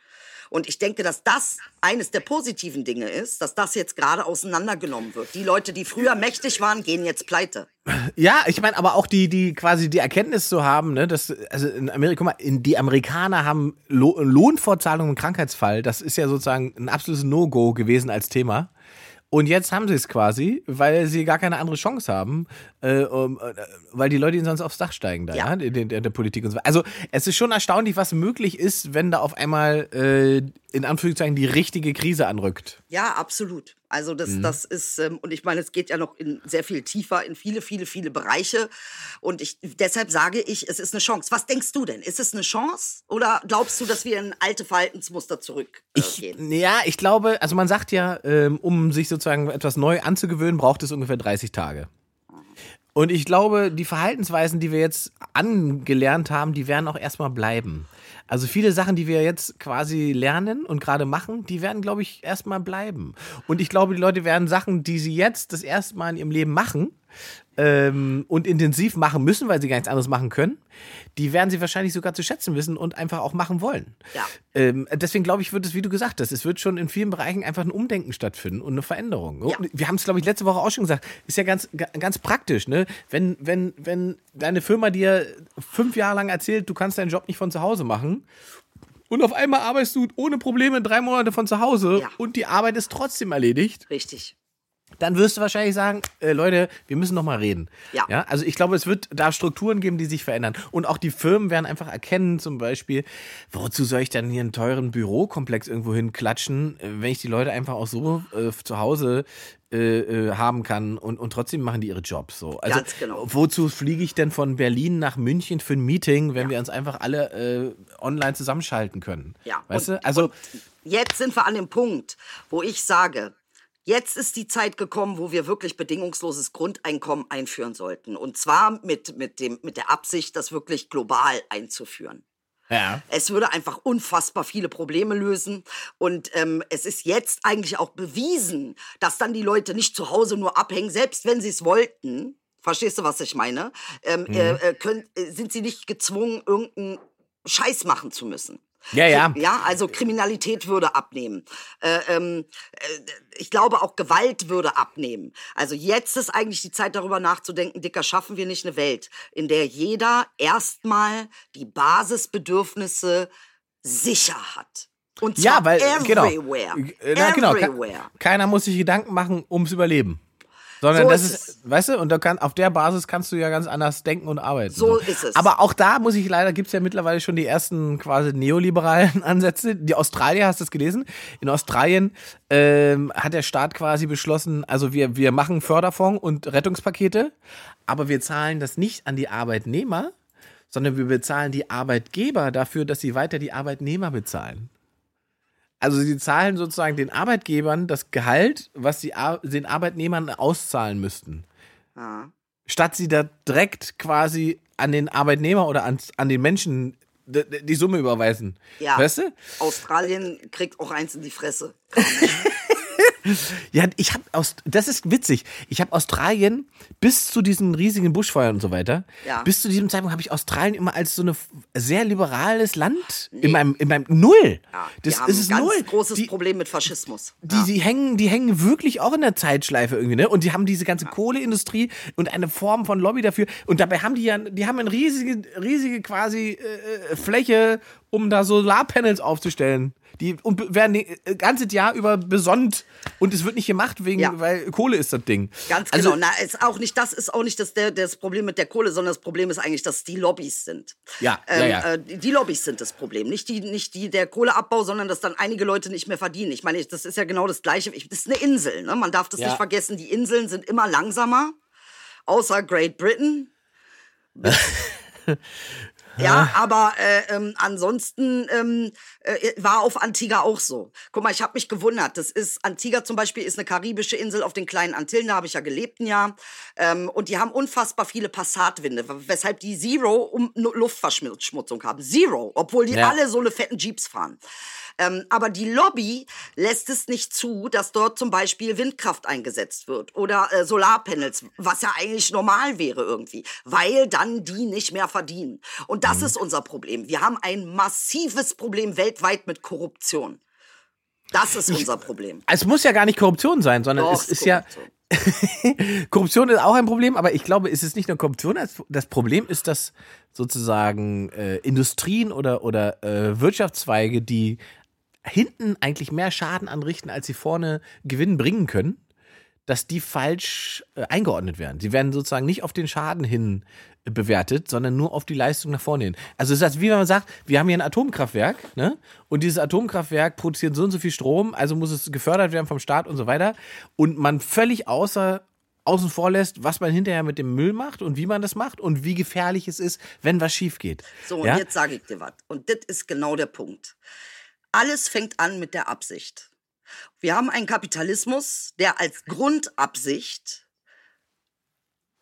Und ich denke, dass das eines der positiven Dinge ist, dass das jetzt gerade auseinandergenommen wird. Die Leute, die früher mächtig waren, gehen jetzt pleite. Ja, ich meine, aber auch die, die quasi die Erkenntnis zu haben, ne, dass, also in Amerika, mal, in, die Amerikaner haben Lo Lohnfortzahlung im Krankheitsfall, das ist ja sozusagen ein absolutes No-Go gewesen als Thema. Und jetzt haben sie es quasi, weil sie gar keine andere Chance haben, äh, um, äh, weil die Leute ihnen sonst aufs Dach steigen da, ja, Ja. in, der, der Politik und so. weiter. Also es ist schon erstaunlich, was möglich ist, wenn da auf einmal äh, in Anführungszeichen die richtige Krise anrückt. Ja, absolut. Also das, das ist, ähm, und ich meine, es geht ja noch in sehr viel tiefer in viele, viele, viele Bereiche. Und ich, deshalb sage ich, es ist eine Chance. Was denkst du denn? Ist es eine Chance? Oder glaubst du, dass wir in alte Verhaltensmuster zurückgehen? Ich, ja, ich glaube, also man sagt ja, ähm, um sich sozusagen etwas neu anzugewöhnen, braucht es ungefähr 30 Tage. Und ich glaube, die Verhaltensweisen, die wir jetzt angelernt haben, die werden auch erstmal bleiben. Also viele Sachen, die wir jetzt quasi lernen und gerade machen, die werden, glaube ich, erstmal bleiben. Und ich glaube, die Leute werden Sachen, die sie jetzt das erste Mal in ihrem Leben machen ähm, und intensiv machen müssen, weil sie gar nichts anderes machen können, die werden sie wahrscheinlich sogar zu schätzen wissen und einfach auch machen wollen. Ja. Ähm, deswegen glaube ich, wird es, wie du gesagt hast, es wird schon in vielen Bereichen einfach ein Umdenken stattfinden und eine Veränderung. Ja. Wir haben es, glaube ich, letzte Woche auch schon gesagt. Ist ja ganz, ga- ganz praktisch, ne? Wenn, wenn, wenn deine Firma dir fünf Jahre lang erzählt, du kannst deinen Job nicht von zu Hause machen. und auf einmal arbeitest du ohne Probleme drei Monate von zu Hause Ja. und die Arbeit ist trotzdem erledigt, Richtig. Dann wirst du wahrscheinlich sagen, äh, Leute, wir müssen noch mal reden. Ja. ja. Also ich glaube, es wird da Strukturen geben, die sich verändern. Und auch die Firmen werden einfach erkennen, zum Beispiel, wozu soll ich dann hier einen teuren Bürokomplex irgendwo hinklatschen, äh, wenn ich die Leute einfach auch so äh, zu Hause äh, äh, haben kann und, und trotzdem machen die ihre Jobs so. Also Ganz genau. wozu fliege ich denn von Berlin nach München für ein Meeting, wenn wir uns einfach alle äh, online zusammenschalten können? Ja. Weißt und, du? Also jetzt sind wir an dem Punkt, wo ich sage, jetzt ist die Zeit gekommen, wo wir wirklich bedingungsloses Grundeinkommen einführen sollten. Und zwar mit, mit, dem, mit der Absicht, das wirklich global einzuführen. ja. Es würde einfach unfassbar viele Probleme lösen. Und ähm, es ist jetzt eigentlich auch bewiesen, dass dann die Leute nicht zu Hause nur abhängen, selbst wenn sie es wollten. Verstehst du, was ich meine? Ähm, äh, äh, können, äh, sind sie nicht gezwungen, irgendeinen Scheiß machen zu müssen. Ja, ja. Ja, also Kriminalität würde abnehmen. Äh, ähm, äh, ich glaube auch Gewalt würde abnehmen. Also jetzt ist eigentlich die Zeit darüber nachzudenken, Dicker, schaffen wir nicht eine Welt, in der jeder erstmal die Basisbedürfnisse sicher hat. Und zwar Ja, weil genau. everywhere. Äh, na, genau. ke- everywhere. Keiner muss sich Gedanken machen ums Überleben. Sondern So das ist ist, weißt du, und da kann, auf der Basis kannst du ja ganz anders denken und arbeiten. So ist es. Aber auch da muss ich leider, gibt's ja mittlerweile schon die ersten quasi neoliberalen <laughs> Ansätze. Die Australier, hast du es gelesen? In Australien ähm, hat der Staat quasi beschlossen, also wir, wir machen Förderfonds und Rettungspakete, aber wir zahlen das nicht an die Arbeitnehmer, sondern wir bezahlen die Arbeitgeber dafür, dass sie weiter die Arbeitnehmer bezahlen. Also sie zahlen sozusagen den Arbeitgebern das Gehalt, was sie Ar- den Arbeitnehmern auszahlen müssten. Ja. Statt sie da direkt quasi an den Arbeitnehmer oder an, an den Menschen die Summe überweisen. Ja. Weißt du? Australien kriegt auch eins in die Fresse. <laughs> Ja, ich habe aus, das ist witzig. Ich habe Australien bis zu diesen riesigen Buschfeuern und so weiter, Ja. bis zu diesem Zeitpunkt habe ich Australien immer als so ein sehr liberales Land in meinem, in meinem Null. Ja, das haben ist es ein ganz null. großes Die, Problem mit Faschismus. die, die hängen, die hängen wirklich auch in der Zeitschleife irgendwie, ne? Und die haben diese ganze Kohleindustrie und eine Form von Lobby dafür. Und dabei haben die ja, die haben eine riesige, riesige quasi äh, Fläche, um da Solarpanels aufzustellen. Die und werden die, äh, ganze Jahr über besonnt und es wird nicht gemacht wegen, Ja. weil Kohle ist das Ding. Ganz Also- genau. Na, ist auch nicht, das ist auch nicht das, der, das Problem mit der Kohle, sondern das Problem ist eigentlich, dass die Lobbys sind. Ja, ja, ähm, ja. Äh, die Lobbys sind das Problem. Nicht die, nicht die der Kohleabbau, sondern dass dann einige Leute nicht mehr verdienen. Ich meine, das ist ja genau das Gleiche. Ich, das ist eine Insel, ne? Man darf das Ja. nicht vergessen. Die Inseln sind immer langsamer, außer Great Britain. <laughs> Ja, aber äh, ähm, ansonsten ähm, äh, war auf Antigua auch so. Guck mal, ich habe mich gewundert. Das ist Antigua zum Beispiel ist eine karibische Insel auf den kleinen Antillen. Da habe ich ja gelebt ein Jahr. Ähm, und die haben unfassbar viele Passatwinde, weshalb die Zero um Luftverschmutzung haben. Zero, obwohl die Ja. alle so eine fetten Jeeps fahren. Ähm, aber die Lobby lässt es nicht zu, dass dort zum Beispiel Windkraft eingesetzt wird oder äh, Solarpanels, was ja eigentlich normal wäre irgendwie, weil dann die nicht mehr verdienen. Und das ist unser Problem. Wir haben ein massives Problem weltweit mit Korruption. Das ist unser Problem. Es muss ja gar nicht Korruption sein, sondern Doch, es ist ja. Korruption. <laughs> Korruption ist auch ein Problem, aber ich glaube, es ist nicht nur Korruption. Das- Das Problem ist, dass sozusagen äh, Industrien oder, oder äh, Wirtschaftszweige, die hinten eigentlich mehr Schaden anrichten, als sie vorne Gewinn bringen können, dass die falsch äh, eingeordnet werden. Sie werden sozusagen nicht auf den Schaden hin äh, bewertet, sondern nur auf die Leistung nach vorne hin. Also es ist das, wie wenn man sagt, wir haben hier ein Atomkraftwerk, ne? Und dieses Atomkraftwerk produziert so und so viel Strom, also muss es gefördert werden vom Staat und so weiter. Und man völlig außer außen vor lässt, was man hinterher mit dem Müll macht und wie man das macht und wie gefährlich es ist, wenn was schief geht. So, und ja? jetzt sage ich dir was. Und das ist genau der Punkt. Alles fängt an mit der Absicht. Wir haben einen Kapitalismus, der als Grundabsicht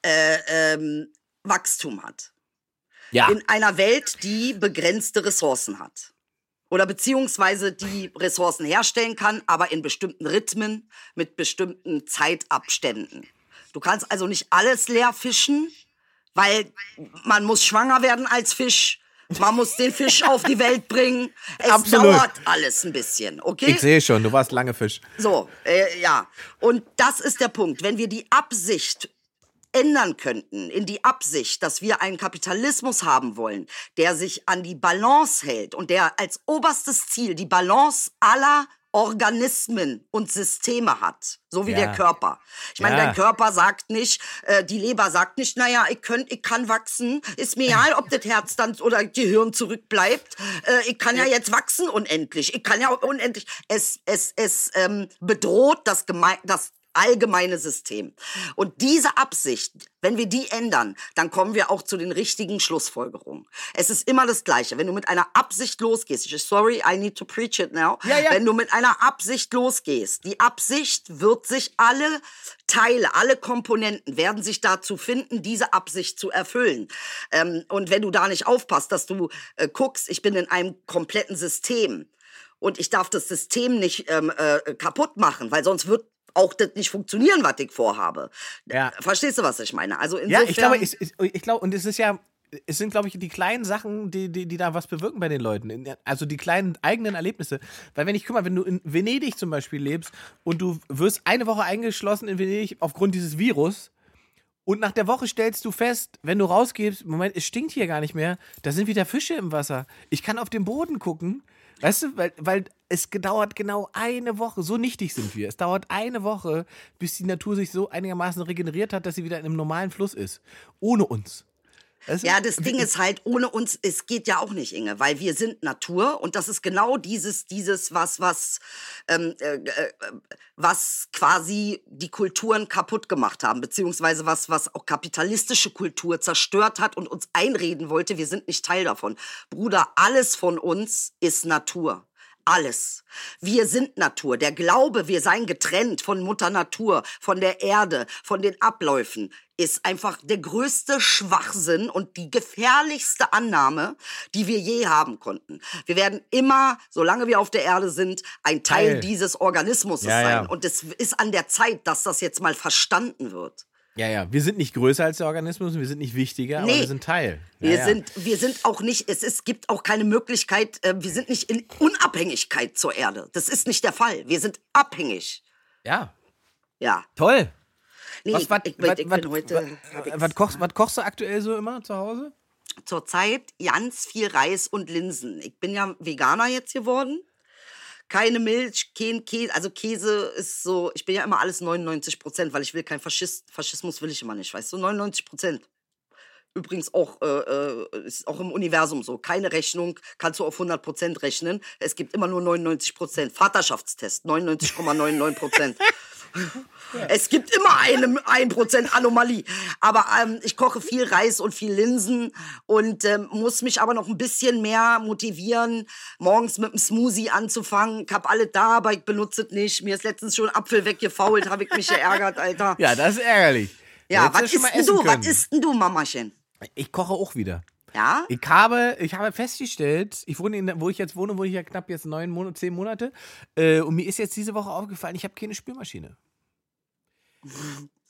äh, ähm, Wachstum hat. ja. In einer Welt, die begrenzte Ressourcen hat. Oder beziehungsweise die Ressourcen herstellen kann, aber in bestimmten Rhythmen, mit bestimmten Zeitabständen. Du kannst also nicht alles leer fischen, weil man muss schwanger werden als Fisch. Man muss den Fisch <laughs> auf die Welt bringen. Es Absolut. dauert alles ein bisschen, okay? ich sehe schon, du warst lange Fisch. So, äh, ja. Und das ist der Punkt. Wenn wir die Absicht ändern könnten in die Absicht, dass wir einen Kapitalismus haben wollen, der sich an die Balance hält und der als oberstes Ziel die Balance aller Organismen und Systeme hat, so wie Ja. der Körper. Ich meine, Ja. dein Körper sagt nicht, äh, die Leber sagt nicht, naja, ich, könnt, ich kann wachsen, ist mir egal, ob das Herz dann oder Gehirn zurückbleibt. Äh, ich kann ja jetzt wachsen unendlich. Ich kann ja unendlich. Es, es, es ähm, bedroht das, Geme das allgemeine System. Und diese Absicht, wenn wir die ändern, dann kommen wir auch zu den richtigen Schlussfolgerungen. Es ist immer das Gleiche. Wenn du mit einer Absicht losgehst, ich sorry, I need to preach it now. Ja, ja. Wenn du mit einer Absicht losgehst, die Absicht wird sich alle Teile, alle Komponenten werden sich dazu finden, diese Absicht zu erfüllen. Ähm, und wenn du da nicht aufpasst, dass du äh, guckst, ich bin in einem kompletten System und ich darf das System nicht ähm, äh, kaputt machen, weil sonst wird auch das nicht funktionieren, was ich vorhabe. Ja. Verstehst du, was ich meine? Also Ja, insofern, ich glaube, ich, ich, ich glaube, und es ist ja, es sind, glaube ich, die kleinen Sachen, die, die, die da was bewirken bei den Leuten. Also die kleinen eigenen Erlebnisse. Weil wenn ich, guck mal, wenn du in Venedig zum Beispiel lebst und du wirst eine Woche eingeschlossen in Venedig aufgrund dieses Virus und nach der Woche stellst du fest, wenn du rausgehst, Moment, es stinkt hier gar nicht mehr, da sind wieder Fische im Wasser. Ich kann auf den Boden gucken. Weißt du, weil, weil es gedauert genau eine Woche, so nichtig sind wir. Es dauert eine Woche, bis die Natur sich so einigermaßen regeneriert hat, dass sie wieder in einem normalen Fluss ist. Ohne uns. Du? Ja, das Ding ist halt, ohne uns, es geht ja auch nicht, Inge, weil wir sind Natur und das ist genau dieses, dieses, was, was, ähm, äh, äh, was quasi die Kulturen kaputt gemacht haben, beziehungsweise was, was auch kapitalistische Kultur zerstört hat und uns einreden wollte, wir sind nicht Teil davon. Bruder, alles von uns ist Natur. Alles. Wir sind Natur. Der Glaube, wir seien getrennt von Mutter Natur, von der Erde, von den Abläufen, ist einfach der größte Schwachsinn und die gefährlichste Annahme, die wir je haben konnten. Wir werden immer, solange wir auf der Erde sind, ein Teil Teil. dieses Organismus Ja, ja. sein. Und es ist an der Zeit, dass das jetzt mal verstanden wird. Ja, ja. Wir sind nicht größer als der Organismus, wir sind nicht wichtiger, aber Nee. wir sind Teil. Ja, Wir ja. sind, wir sind auch nicht, es ist, gibt auch keine Möglichkeit, äh, wir sind nicht in Unabhängigkeit zur Erde. Das ist nicht der Fall. Wir sind abhängig. Ja, Ja. toll. Nee, Was, was, ich, was, ich bin heute, was, kochst, was kochst du aktuell so immer zu Hause? zurzeit ganz viel Reis und Linsen. Ich bin ja Veganer jetzt geworden. Keine Milch, kein Käse. Also Käse ist so, ich bin ja immer alles 99 Prozent, weil ich will kein Faschist, Faschismus will ich immer nicht, weißt du, 99 Prozent. Übrigens auch, äh, äh, ist auch im Universum so. Keine Rechnung kannst du auf 100 Prozent rechnen. Es gibt immer nur 99 Prozent. Vaterschaftstest, 99,99 Prozent. <laughs> <laughs> Es gibt immer eine 1% Anomalie. Aber ähm, ich koche viel Reis und viel Linsen und ähm, muss mich aber noch ein bisschen mehr motivieren, morgens mit einem Smoothie anzufangen. Ich hab alle da, aber ich benutze es nicht. Mir ist letztens schon Apfel weggefault, habe ich mich geärgert, Alter. Ja, das ist ärgerlich. Ja, was isst du? Was isst denn du, Mamachen? Ich koche auch wieder. Ja? Ich habe, ich habe festgestellt, ich wohne in, wo ich jetzt wohne, wohne ich ja knapp jetzt neun Monate, zehn Monate. Äh, und mir ist jetzt diese Woche aufgefallen, ich habe keine Spülmaschine. <laughs>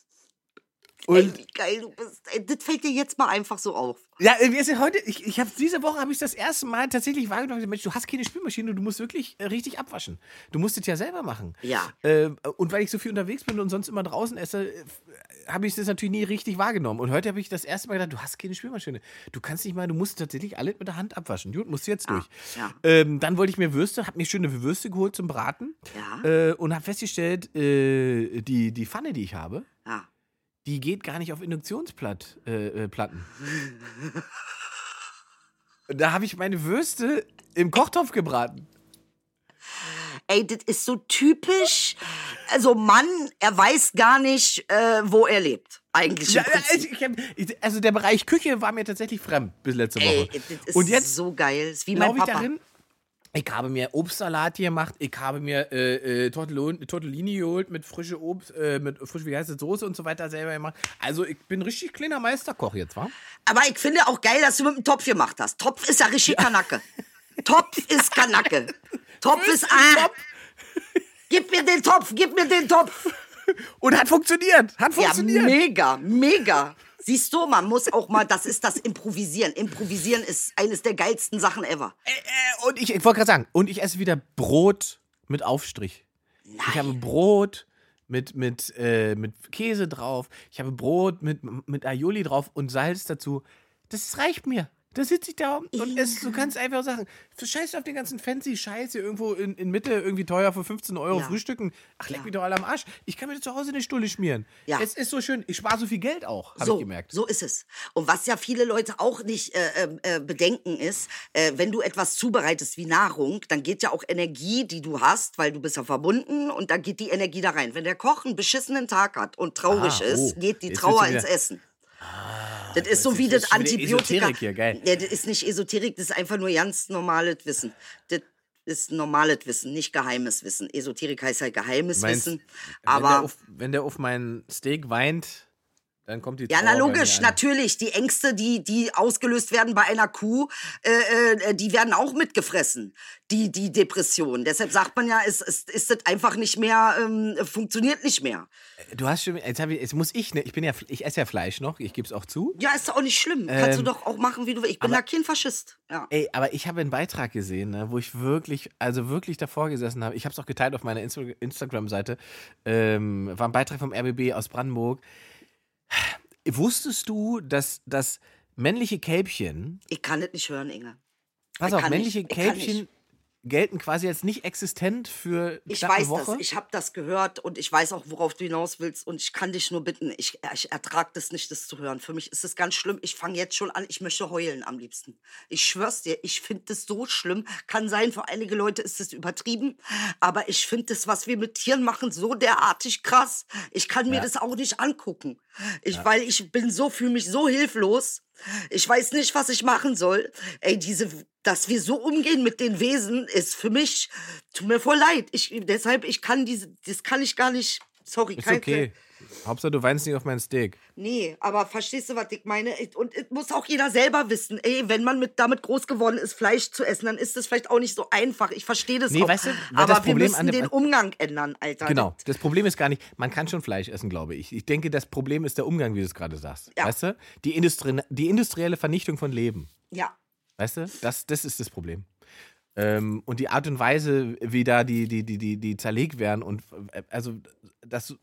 Ey, Und wie geil du bist. Ey, das fällt dir jetzt mal einfach so auf. ja, äh, wir sind heute, ich, ich habe diese Woche habe ich das erste Mal tatsächlich wahrgenommen, Mensch, du hast keine Spülmaschine, du musst wirklich äh, richtig abwaschen. Du musst es ja selber machen. Ja. Äh, und weil ich so viel unterwegs bin und sonst immer draußen esse, äh, habe ich das natürlich nie richtig wahrgenommen. Und heute habe ich das erste Mal gedacht, du hast keine Spülmaschine. Du kannst nicht mal, du musst tatsächlich alles mit der Hand abwaschen. Gut, musst du jetzt durch. ja. Ähm, dann wollte ich mir Würste, habe mir schöne Würste geholt zum Braten. Ja. Äh, und habe festgestellt, äh, die, die Pfanne, die ich habe, Ja. Die geht gar nicht auf Induktionsplatten. Äh, äh, da habe ich meine Würste im Kochtopf gebraten. Ey, das ist so typisch. Also Mann, er weiß gar nicht, äh, wo er lebt. Eigentlich Ja, also, ich also der Bereich Küche war mir tatsächlich fremd bis letzte Woche. Ey, das ist Und jetzt so geil. Das ist wie mein glaube ich Papa. darin, ich habe mir Obstsalat gemacht, ich habe mir äh, äh, Tortellini geholt mit frische Obst, äh, mit frisch, wie heißt das, Soße und so weiter selber gemacht. Also ich bin richtig kleiner Meisterkoch jetzt, wa? Aber ich finde auch geil, dass du mit dem Topf gemacht hast. Topf ist ja richtig Kanacke. <laughs> Topf ist Kanacke. Topf ist ah. Gib mir den Topf, gib mir den Topf. Und hat funktioniert, hat Ja, funktioniert. mega, mega. Siehst du, man muss auch mal, das ist das Improvisieren. Improvisieren ist eines der geilsten Sachen ever. Äh, äh, und ich, ich wollte gerade sagen, und ich esse wieder Brot mit Aufstrich. Ich habe Brot mit, mit, äh, mit Käse drauf. Ich habe Brot mit, mit Aioli drauf und Salz dazu. Das reicht mir. Da sitze ich da und es, du kannst einfach sagen, scheiß auf den ganzen fancy Scheiß hier irgendwo in, in Mitte irgendwie teuer für 15 Euro Ja. frühstücken. Ach, leck Ja. mich doch alle am Arsch. Ich kann mir zu Hause eine Stulle schmieren. Ja. Es ist so schön. Ich spare so viel Geld auch, habe so, ich gemerkt. so ist es. Und was ja viele Leute auch nicht äh, äh, bedenken ist, äh, wenn du etwas zubereitest wie Nahrung, dann geht ja auch Energie, die du hast, weil du bist ja verbunden und dann geht die Energie da rein. Wenn der Koch einen beschissenen Tag hat und traurig Ah, ist, oh, geht die jetzt Trauer ins wieder- Essen. das ist so wie das Antibiotika. Hier, geil. Ja, das ist nicht Esoterik, das ist einfach nur ganz normales Wissen. Das ist normales Wissen, nicht geheimes Wissen. Esoterik heißt halt geheimes meinst, Wissen. wenn, der Aber auf, wenn der auf mein Steak weint, dann kommt die Ja, Trauer na bei logisch, natürlich. Die Ängste, die, die ausgelöst werden bei einer Kuh, äh, äh, die werden auch mitgefressen, die, die Depression. Deshalb sagt man ja, es, es ist das einfach nicht mehr, ähm, funktioniert nicht mehr. Du hast schon, jetzt, ich, jetzt muss ich, ne, ich bin ja, ich esse ja Fleisch noch, ich gebe es auch zu. Ja, ist doch auch nicht schlimm. Kannst du Ähm, doch auch machen, wie du willst. Ich bin aber- da kein Faschist. Ja. Ey, aber ich habe einen Beitrag gesehen, ne, wo ich wirklich, also wirklich davor gesessen habe. Ich habe es auch geteilt auf meiner Insta Instagram-Seite. Ähm, war ein Beitrag vom RBB aus Brandenburg. Wusstest du, dass das männliche Kälbchen, Ich kann das nicht hören, Inge. pass auf, männliche nicht, Kälbchen. Gelten quasi als nicht existent für Ich weiß Woche? das, ich habe das gehört und ich weiß auch, worauf du hinaus willst und ich kann dich nur bitten, ich, ich ertrage das nicht, das zu hören. Für mich ist es ganz schlimm. Ich fange jetzt schon an, ich möchte heulen am liebsten. Ich schwör's dir, ich finde das so schlimm. Kann sein, für einige Leute ist es übertrieben, aber ich finde das, was wir mit Tieren machen, so derartig krass. Ich kann mir Ja. das auch nicht angucken. Ich, Weil ich bin so, fühle mich so hilflos. Ich weiß nicht, was ich machen soll. Ey, diese, dass wir so umgehen mit den Wesen, ist für mich, tut mir voll leid. Ich, deshalb, ich kann diese, das kann ich gar nicht, sorry. Ist kein- okay. Hauptsache, du weinst nicht auf mein Steak. Nee, aber verstehst du, was ich meine? Und es muss auch jeder selber wissen. Ey, wenn man mit, damit groß geworden ist, Fleisch zu essen, dann ist es vielleicht auch nicht so einfach. Ich verstehe das Nee, auch. weißt du, aber das wir Problem müssen an dem- den Umgang ändern, Alter. Genau. Das Problem ist gar nicht, man kann schon Fleisch essen, glaube ich. Ich denke, das Problem ist der Umgang, wie du es gerade sagst. Ja. Weißt du? Die, Industrie, die industrielle Vernichtung von Leben. Ja. Weißt du? Das, das ist das Problem. Ähm, und die Art und Weise, wie da die, die, die, die, die zerlegt werden und äh, also das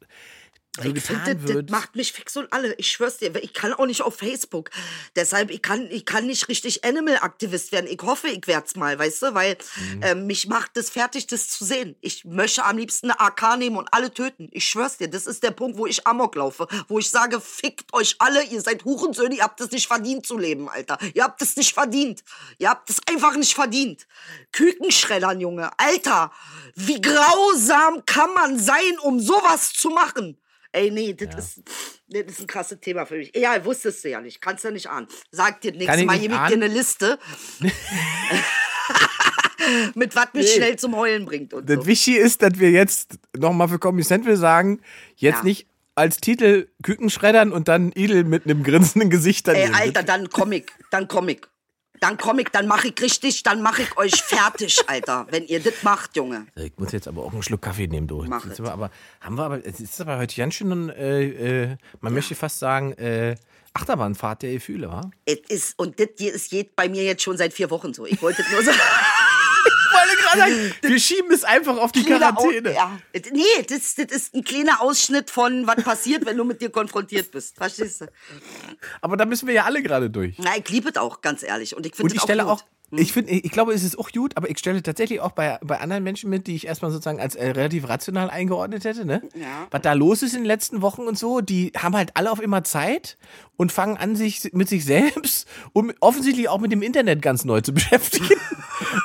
so ich finde, das, das macht mich fix und alle. Ich schwör's dir, ich kann auch nicht auf Facebook. Deshalb, ich kann, ich kann nicht richtig Animal-Aktivist werden. Ich hoffe, ich werd's mal, weißt du, weil Mhm. ähm, mich macht das fertig, das zu sehen. Ich möchte am liebsten eine AK nehmen und alle töten. Ich schwör's dir, das ist der Punkt, wo ich Amok laufe. Wo ich sage, fickt euch alle, ihr seid Hurensöhne, ihr habt es nicht verdient zu leben, Alter. Ihr habt es nicht verdient. Ihr habt es einfach nicht verdient. Kükenschreddern, Junge. Alter, wie grausam kann man sein, um sowas zu machen? Ey, nee, das, ist, nee, das ist ein krasses Thema für mich. Ja, wusstest du ja nicht. Kannst du nicht ahnen. Sag dir nächstes ich Mal, gebe ich dir eine Liste. <laughs> mit was mich Nee. schnell zum Heulen bringt und das so. Wichtige ist, dass wir jetzt nochmal für Comedy Central sagen, jetzt Ja. nicht als Titel Kükenschreddern und dann Idel mit einem grinsenden Gesicht Ey, daneben. Alter, dann Comic, dann Comic. Dann Comic, dann mach ich richtig, dann mach ich euch fertig, <laughs> Alter. Wenn ihr das macht, Junge. Ich muss jetzt aber auch einen Schluck Kaffee nehmen, du. Mach Jetzt aber, haben wir aber, es ist aber heute ganz schön, äh, äh, man möchte fast sagen, äh, Achterbahnfahrt der Gefühle, wa? Es ist, und das hier ist je- bei mir jetzt schon seit vier Wochen so. Ich wollte es nur so. <laughs> <laughs> Gerade sagen, <laughs> wir schieben es einfach auf die Au- Quarantäne. Ja. Nee, das, das ist ein kleiner Ausschnitt von, was passiert, wenn du mit dir konfrontiert bist. Verstehst du? Aber da müssen wir ja alle gerade durch. Na, ich liebe es auch, ganz ehrlich. Und ich finde Und ich stelle gut. auch, ich finde, ich glaube, es ist auch gut, aber ich stelle tatsächlich auch bei, bei anderen Menschen mit, die ich erstmal sozusagen als äh, relativ rational eingeordnet hätte, ne? Ja. Was da los ist in den letzten Wochen und so, die haben halt alle auf immer Zeit und fangen an, sich mit sich selbst und offensichtlich auch mit dem Internet ganz neu zu <laughs> beschäftigen.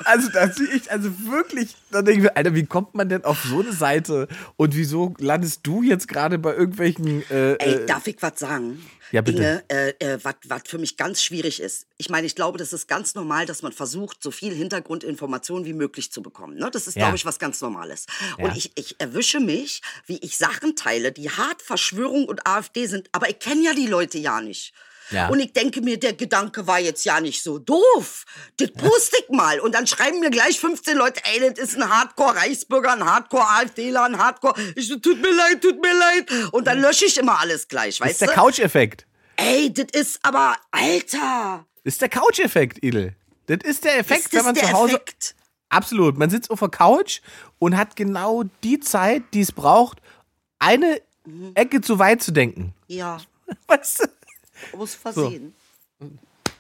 also da sehe ich, also wirklich, da denke ich mir, Alter, wie kommt man denn auf so eine Seite und wieso landest du jetzt gerade bei irgendwelchen äh, Ey, äh, darf ich was sagen? Ja, bitte. Inge, äh, äh, was für mich ganz schwierig ist. Ich meine, ich glaube, das ist ganz normal, dass man versucht, so viel Hintergrundinformationen wie möglich zu bekommen. Ne? Das ist, Ja. glaube ich, was ganz Normales. Ja. Und ich, ich erwische mich, wie ich Sachen teile, die hart Verschwörung und AfD sind, aber ich kenne ja die Leute ja nicht. Ja. Und ich denke mir, der Gedanke war jetzt ja nicht so doof. Das poste ich mal. Und dann schreiben mir gleich 15 Leute, ey, das ist ein Hardcore-Reichsbürger, ein Hardcore-AfDler, ein Hardcore. Ich so, tut mir leid, tut mir leid. Und dann lösche ich immer alles gleich, ist weißt der du? Couch-Effekt. Ey, das ist aber, Alter. Das ist der Couch-Effekt, Idel. Das ist der Effekt, ist wenn das man der zu Hause. Effekt? Absolut. Man sitzt auf der Couch und hat genau die Zeit, die es braucht, eine Ecke zu weit zu denken. Ja, <laughs> Weißt du? <laughs> aus Versehen.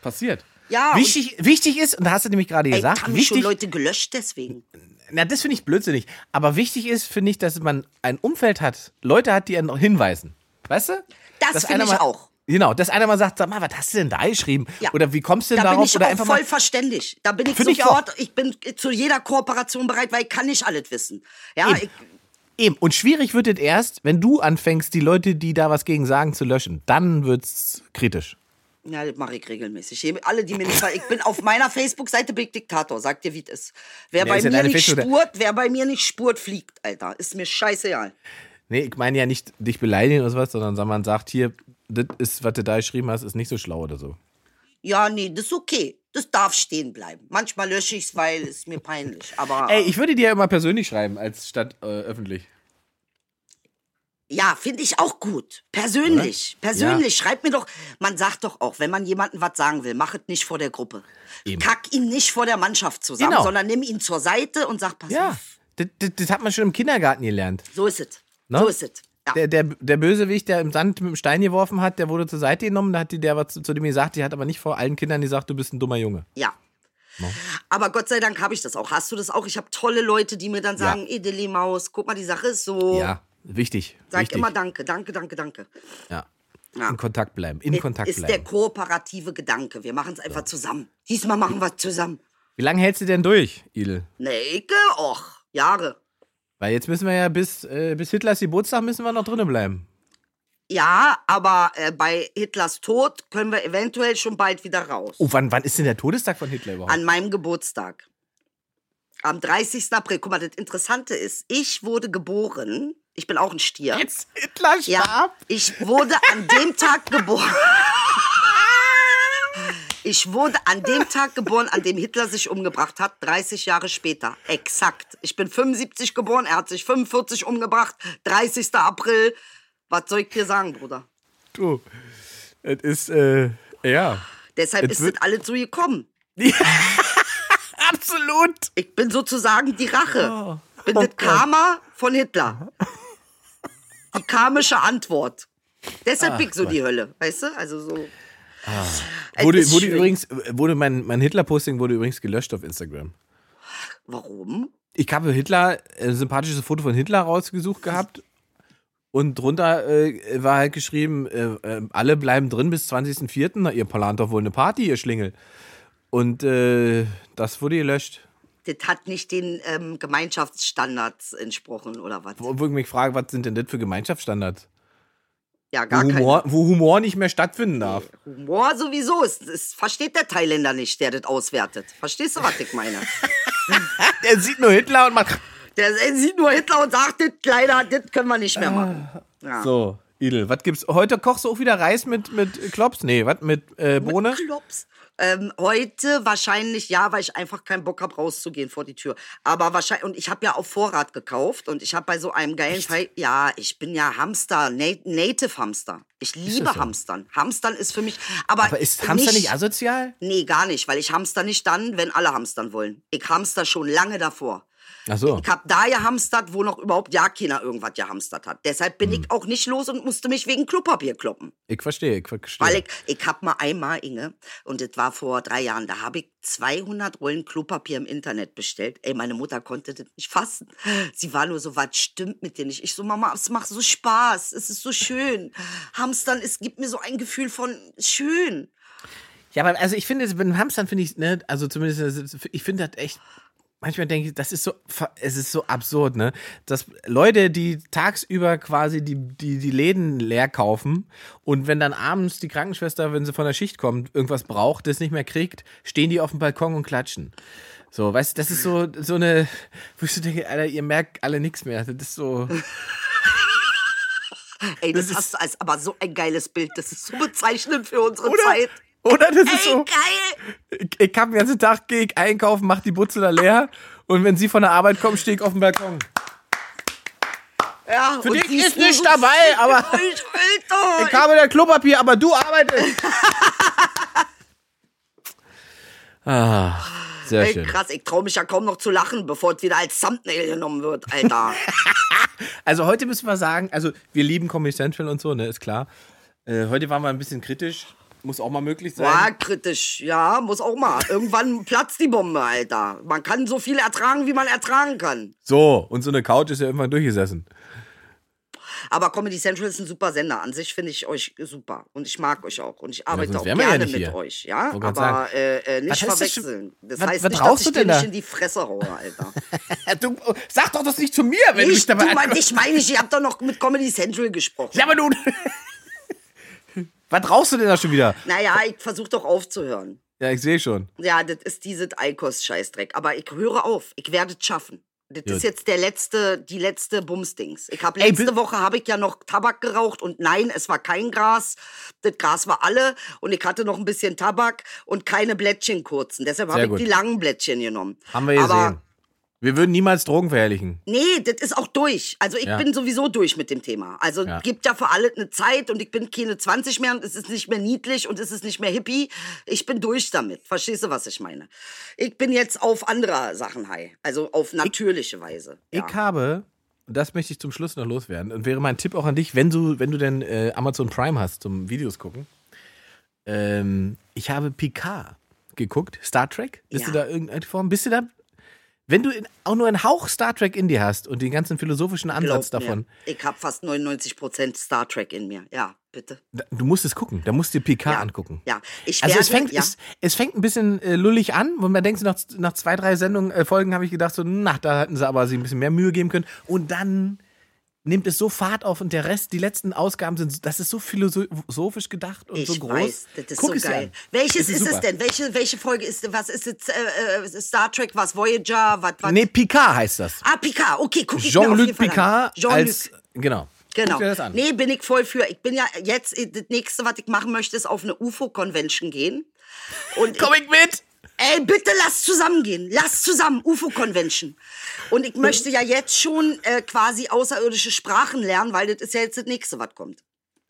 Passiert. Ja, Wichtig, wichtig ist, und da hast du nämlich gerade gesagt, haben mich schon wichtig, Leute gelöscht deswegen. na, das finde ich blödsinnig. Aber wichtig ist, finde ich, dass man ein Umfeld hat, Leute hat, die einen hinweisen. Weißt du? Das finde ich mal- auch. Genau, dass einer mal sagt, sag mal, was hast du denn da geschrieben? Ja. Oder wie kommst du denn Da bin darauf? ich Oder auch einfach voll mal, verständlich. Da bin ich Find ich sofort, ich, bin zu jeder Kooperation bereit, weil ich kann nicht alles wissen. Ja, ich, Eben. Und schwierig wird es erst, wenn du anfängst, die Leute, die da was gegen sagen, zu löschen. Dann wird's kritisch. ja, das mache ich regelmäßig. Alle, die mir nicht, ich bin auf meiner Facebook-Seite bin ich Diktator. Sag dir, wie es ist. Wer Ja, bei ist mir nicht Facebook- spurt, wer bei mir nicht spurt, fliegt, Alter. Ist mir scheißegal. Nee, ich meine ja nicht dich beleidigen oder sowas, sondern man sagt, hier, das ist, was du da geschrieben hast, ist nicht so schlau oder so. Ja, nee, das ist okay. Das darf stehen bleiben. Manchmal lösche ich es, weil es mir peinlich. Aber Ey, ich würde dir ja immer persönlich schreiben, als statt äh, öffentlich. ja, finde ich auch gut. Persönlich. Persönlich. Schreib mir doch. Man sagt doch auch, wenn man jemandem was sagen will, mach es nicht vor der Gruppe. Eben. Kack ihn nicht vor der Mannschaft zusammen, Genau. sondern nimm ihn zur Seite und sag, pass Ja, auf. das, das, das hat man schon im Kindergarten gelernt. So ist es. Ne? So ist es. Ja. Der, der, der Bösewicht, der im Sand mit dem Stein geworfen hat, der wurde zur Seite genommen, da hat die der was zu, zu dem gesagt, die hat aber nicht vor allen Kindern gesagt, du bist ein dummer Junge. Ja. Aber Gott sei Dank habe ich das auch. Hast du das auch? Ich habe tolle Leute, die mir dann sagen, Ja. Ideli Maus, guck mal, die Sache ist so. Ja, wichtig. Sag wichtig. immer Danke, danke, danke, danke. Ja. Ja. In Kontakt bleiben. In Kontakt ist der bleiben. kooperative Gedanke. Wir machen es einfach zusammen. Diesmal machen wir es zusammen. Wie lange hältst du denn durch, Idel? Nee, ich, och, Jahre. Weil jetzt müssen wir ja bis, äh, bis Hitlers Geburtstag müssen wir noch drinnen bleiben. Ja, aber äh, bei Hitlers Tod können wir eventuell schon bald wieder raus. Oh, wann, wann ist denn der Todestag von Hitler überhaupt? An meinem Geburtstag. Am 30. April. Guck mal, das Interessante ist, ich wurde geboren. Ich bin auch ein Stier. Jetzt Hitler Ja, starb? ich wurde an dem Tag geboren. <laughs> Ich wurde an dem Tag geboren, an dem Hitler sich umgebracht hat, 30 Jahre später. Exakt. Ich bin 75 geboren, er hat sich 45 umgebracht, 30. April. Was soll ich dir sagen, Bruder? Du, es ist, äh, ja. Deshalb Es ist das alles so gekommen. <laughs> Absolut. Ich bin sozusagen die Rache. Oh. Bin das Karma von Hitler. Die karmische Antwort. Deshalb bin ich so die Hölle, weißt du? Also so. Es Wurde, wurde übrigens, wurde mein, mein Hitler-Posting wurde übrigens gelöscht auf Instagram. Warum? Ich habe Hitler, äh, ein sympathisches Foto von Hitler rausgesucht gehabt. Und drunter äh, war halt geschrieben, äh, äh, alle bleiben drin bis 20.04. Na, ihr plant doch wohl eine Party, ihr Schlingel. Und äh, das wurde gelöscht. Das hat nicht den ähm, Gemeinschaftsstandards entsprochen, oder was? Wo, wo ich mich frage, was sind denn das für Gemeinschaftsstandards? Ja, Wo gar Humor, kein wo Humor nicht mehr stattfinden darf. Humor sowieso. Es, es versteht der Thailänder nicht, der das auswertet. Verstehst du, was ich meine? <laughs> Er sieht nur Hitler und macht. Der sieht nur Hitler und sagt, das leider, das können wir nicht mehr machen. Ja. So, Idel, was gibt's? Heute kochst du auch wieder Reis mit, mit Klops? Nee, was? Mit äh, Bohne? Klops. Ähm, heute wahrscheinlich ja, weil ich einfach keinen Bock habe, rauszugehen vor die Tür. Aber wahrscheinlich, und ich habe ja auf Vorrat gekauft und ich habe bei so einem geilen Fall, ja, ich bin ja Hamster, Na Native Hamster. Ich liebe so? Hamstern. Hamstern ist für mich, aber, Aber ist Hamster nicht asozial? Nee, gar nicht, weil ich hamster nicht dann, wenn alle hamstern wollen. Ich hamster schon lange davor. Ach so. Ich hab da gehamstert, wo noch überhaupt ja keiner irgendwas gehamstert hat. Deshalb bin Hm. ich auch nicht los und musste mich wegen Klopapier kloppen. Ich verstehe, ich verstehe. Weil ich, ich hab mal einmal, Inge, und das war vor drei Jahren, da habe ich 200 Rollen Klopapier im Internet bestellt. Ey, meine Mutter konnte das nicht fassen. Sie war nur so, was stimmt mit dir nicht? Ich so, Mama, es macht so Spaß, es ist so schön. Hamstern, es gibt mir so ein Gefühl von schön. Ja, aber also ich finde, beim Hamstern finde ich, ne, also zumindest, ich finde das echt, manchmal denke ich, das ist so, es ist so absurd, ne, dass Leute, die tagsüber quasi die, die, die Läden leer kaufen und wenn dann abends die Krankenschwester, wenn sie von der Schicht kommt, irgendwas braucht, das nicht mehr kriegt, stehen die auf dem Balkon und klatschen. So, weißt du, das ist so, so eine, wo ich so denke, Alter, ihr merkt alle nichts mehr. Das ist so. <laughs> Ey, das, Das hast du als aber so ein geiles Bild. Das ist so bezeichnend für unsere Oder? Zeit. Oder das Ey, ist so. geil! Ich, ich hab den ganzen Tag, geh ich einkaufen, mach die Butze da leer und wenn sie von der Arbeit kommen, stehe ich auf dem Balkon. Ja, Für und dich ist nicht dabei, aber-! Ich habe da Klopapier, aber du arbeitest. <laughs> ah, sehr Sehr Ey, schön. krass, ich traue mich ja kaum noch zu lachen, bevor es wieder als Thumbnail genommen wird, Alter. <laughs> Also heute müssen wir sagen, also wir lieben Comedy Central und so, ne, ist klar. Äh, heute waren wir ein bisschen kritisch. Muss auch mal möglich sein. War kritisch, ja, muss auch mal. Irgendwann <laughs> platzt die Bombe, Alter. Man kann so viel ertragen, wie man ertragen kann. So, und so eine Couch ist ja irgendwann durchgesessen. Aber Comedy Central ist ein super Sender. An sich finde ich euch super. Und ich mag euch auch. Und ich arbeite sonst auch ja gerne nicht mit hier. euch. Ja, grad aber äh, äh, nicht verwechseln. Das, Was- heißt was nicht, dass ich dir denn nicht da? in die Fresse haue, Alter. <laughs> Du, sag doch das nicht zu mir, wenn du mich ich, du, dabei mein, ich meine, ich habe doch noch mit Comedy Central gesprochen. Ja, aber du. <laughs> Was rauchst du denn da schon wieder? Naja, ich versuche doch aufzuhören. Ja, ich sehe schon. Ja, das ist dieses Eikos-Scheißdreck. Aber ich höre auf. Ich werde es schaffen. Das Gut. ist jetzt der letzte, die letzte Bumsdings. Ich habe Ey, letzte bi- Woche habe ich ja noch Tabak geraucht und nein, es war kein Gras. Das Gras war alle und ich hatte noch ein bisschen Tabak und keine Blättchen kurzen. Deshalb habe ich gut. die langen Blättchen genommen. Haben wir gesehen. Aber wir würden niemals Drogen verherrlichen. nee, das ist auch durch. Also ich Ja. bin sowieso durch mit dem Thema. Also Ja. gibt ja für alle eine Zeit und ich bin keine 20 mehr und es ist nicht mehr niedlich und es ist nicht mehr hippie. Ich bin durch damit. Verstehst du, was ich meine? Ich bin jetzt auf andere Sachen high. Also auf natürliche Weise. Ja. Ich habe, das möchte ich zum Schluss noch loswerden, und wäre mein Tipp auch an dich, wenn du, wenn du denn äh, Amazon Prime hast zum Videos gucken. Ähm, ich habe Picard geguckt, Star Trek. Bist Ja. du da irgendeine Form? Bist du da? Wenn du in, auch nur einen Hauch Star Trek in dir hast und den ganzen philosophischen Ansatz Glaub mir, davon, Ich habe fast 99% Star Trek in mir. Ja, bitte. du musst es gucken. Da musst du dir Picard Ja. angucken. Ja, ich Also es werde- fängt, ja. es, es fängt ein bisschen äh, lullig an, wo man denkt, nach, nach zwei, drei Sendungen, äh, Folgen habe ich gedacht, so, na, da hätten sie aber sich ein bisschen mehr Mühe geben können. Und dann nimmt es so Fahrt auf und der Rest, die letzten Ausgaben sind, das ist so philosophisch gedacht und Ich so groß. weiß, das ist Guck so geil. Welches Es ist, super. es denn? Welche, welche Folge ist was ist es? Äh, äh, Star Trek, was Voyager, was was? Nee, Picard heißt das. Ah, Picard. Okay, guck ich Jean-Luc Picard an. Jean-Luc. als, genau. Genau. Nee, bin ich voll für. Ich bin ja jetzt, äh, das nächste, was ich machen möchte, ist auf eine UFO-Convention gehen. Und Komm ich mit! Ey, bitte lass zusammengehen. Lass zusammen, UFO-Convention. Und ich möchte ja jetzt schon äh, quasi außerirdische Sprachen lernen, weil das ist ja jetzt das nächste, was kommt.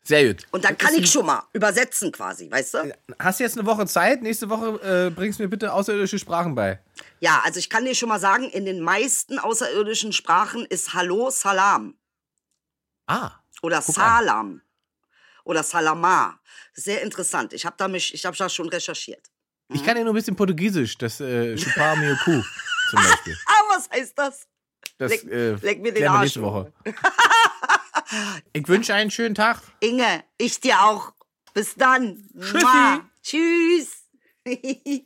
Sehr gut. Und dann kann ich schon mal übersetzen quasi, weißt du? Hast du jetzt eine Woche Zeit? Nächste Woche äh, bringst du mir bitte außerirdische Sprachen bei. Ja, also ich kann dir schon mal sagen, in den meisten außerirdischen Sprachen ist Hallo Salam Ah. oder Guck an. Salam oder Salama. Sehr interessant. Ich habe da mich, ich habe da schon recherchiert. Ich kann ja nur ein bisschen Portugiesisch, das äh, Chupar Mioku zum Beispiel. <laughs> Ah, was heißt das? Das Leck- äh, leck mir den Arsch, nächste Woche. <laughs> ich wünsche einen schönen Tag. Inge, ich dir auch. Bis dann. Tschüssi. Mua. Tschüss. <laughs>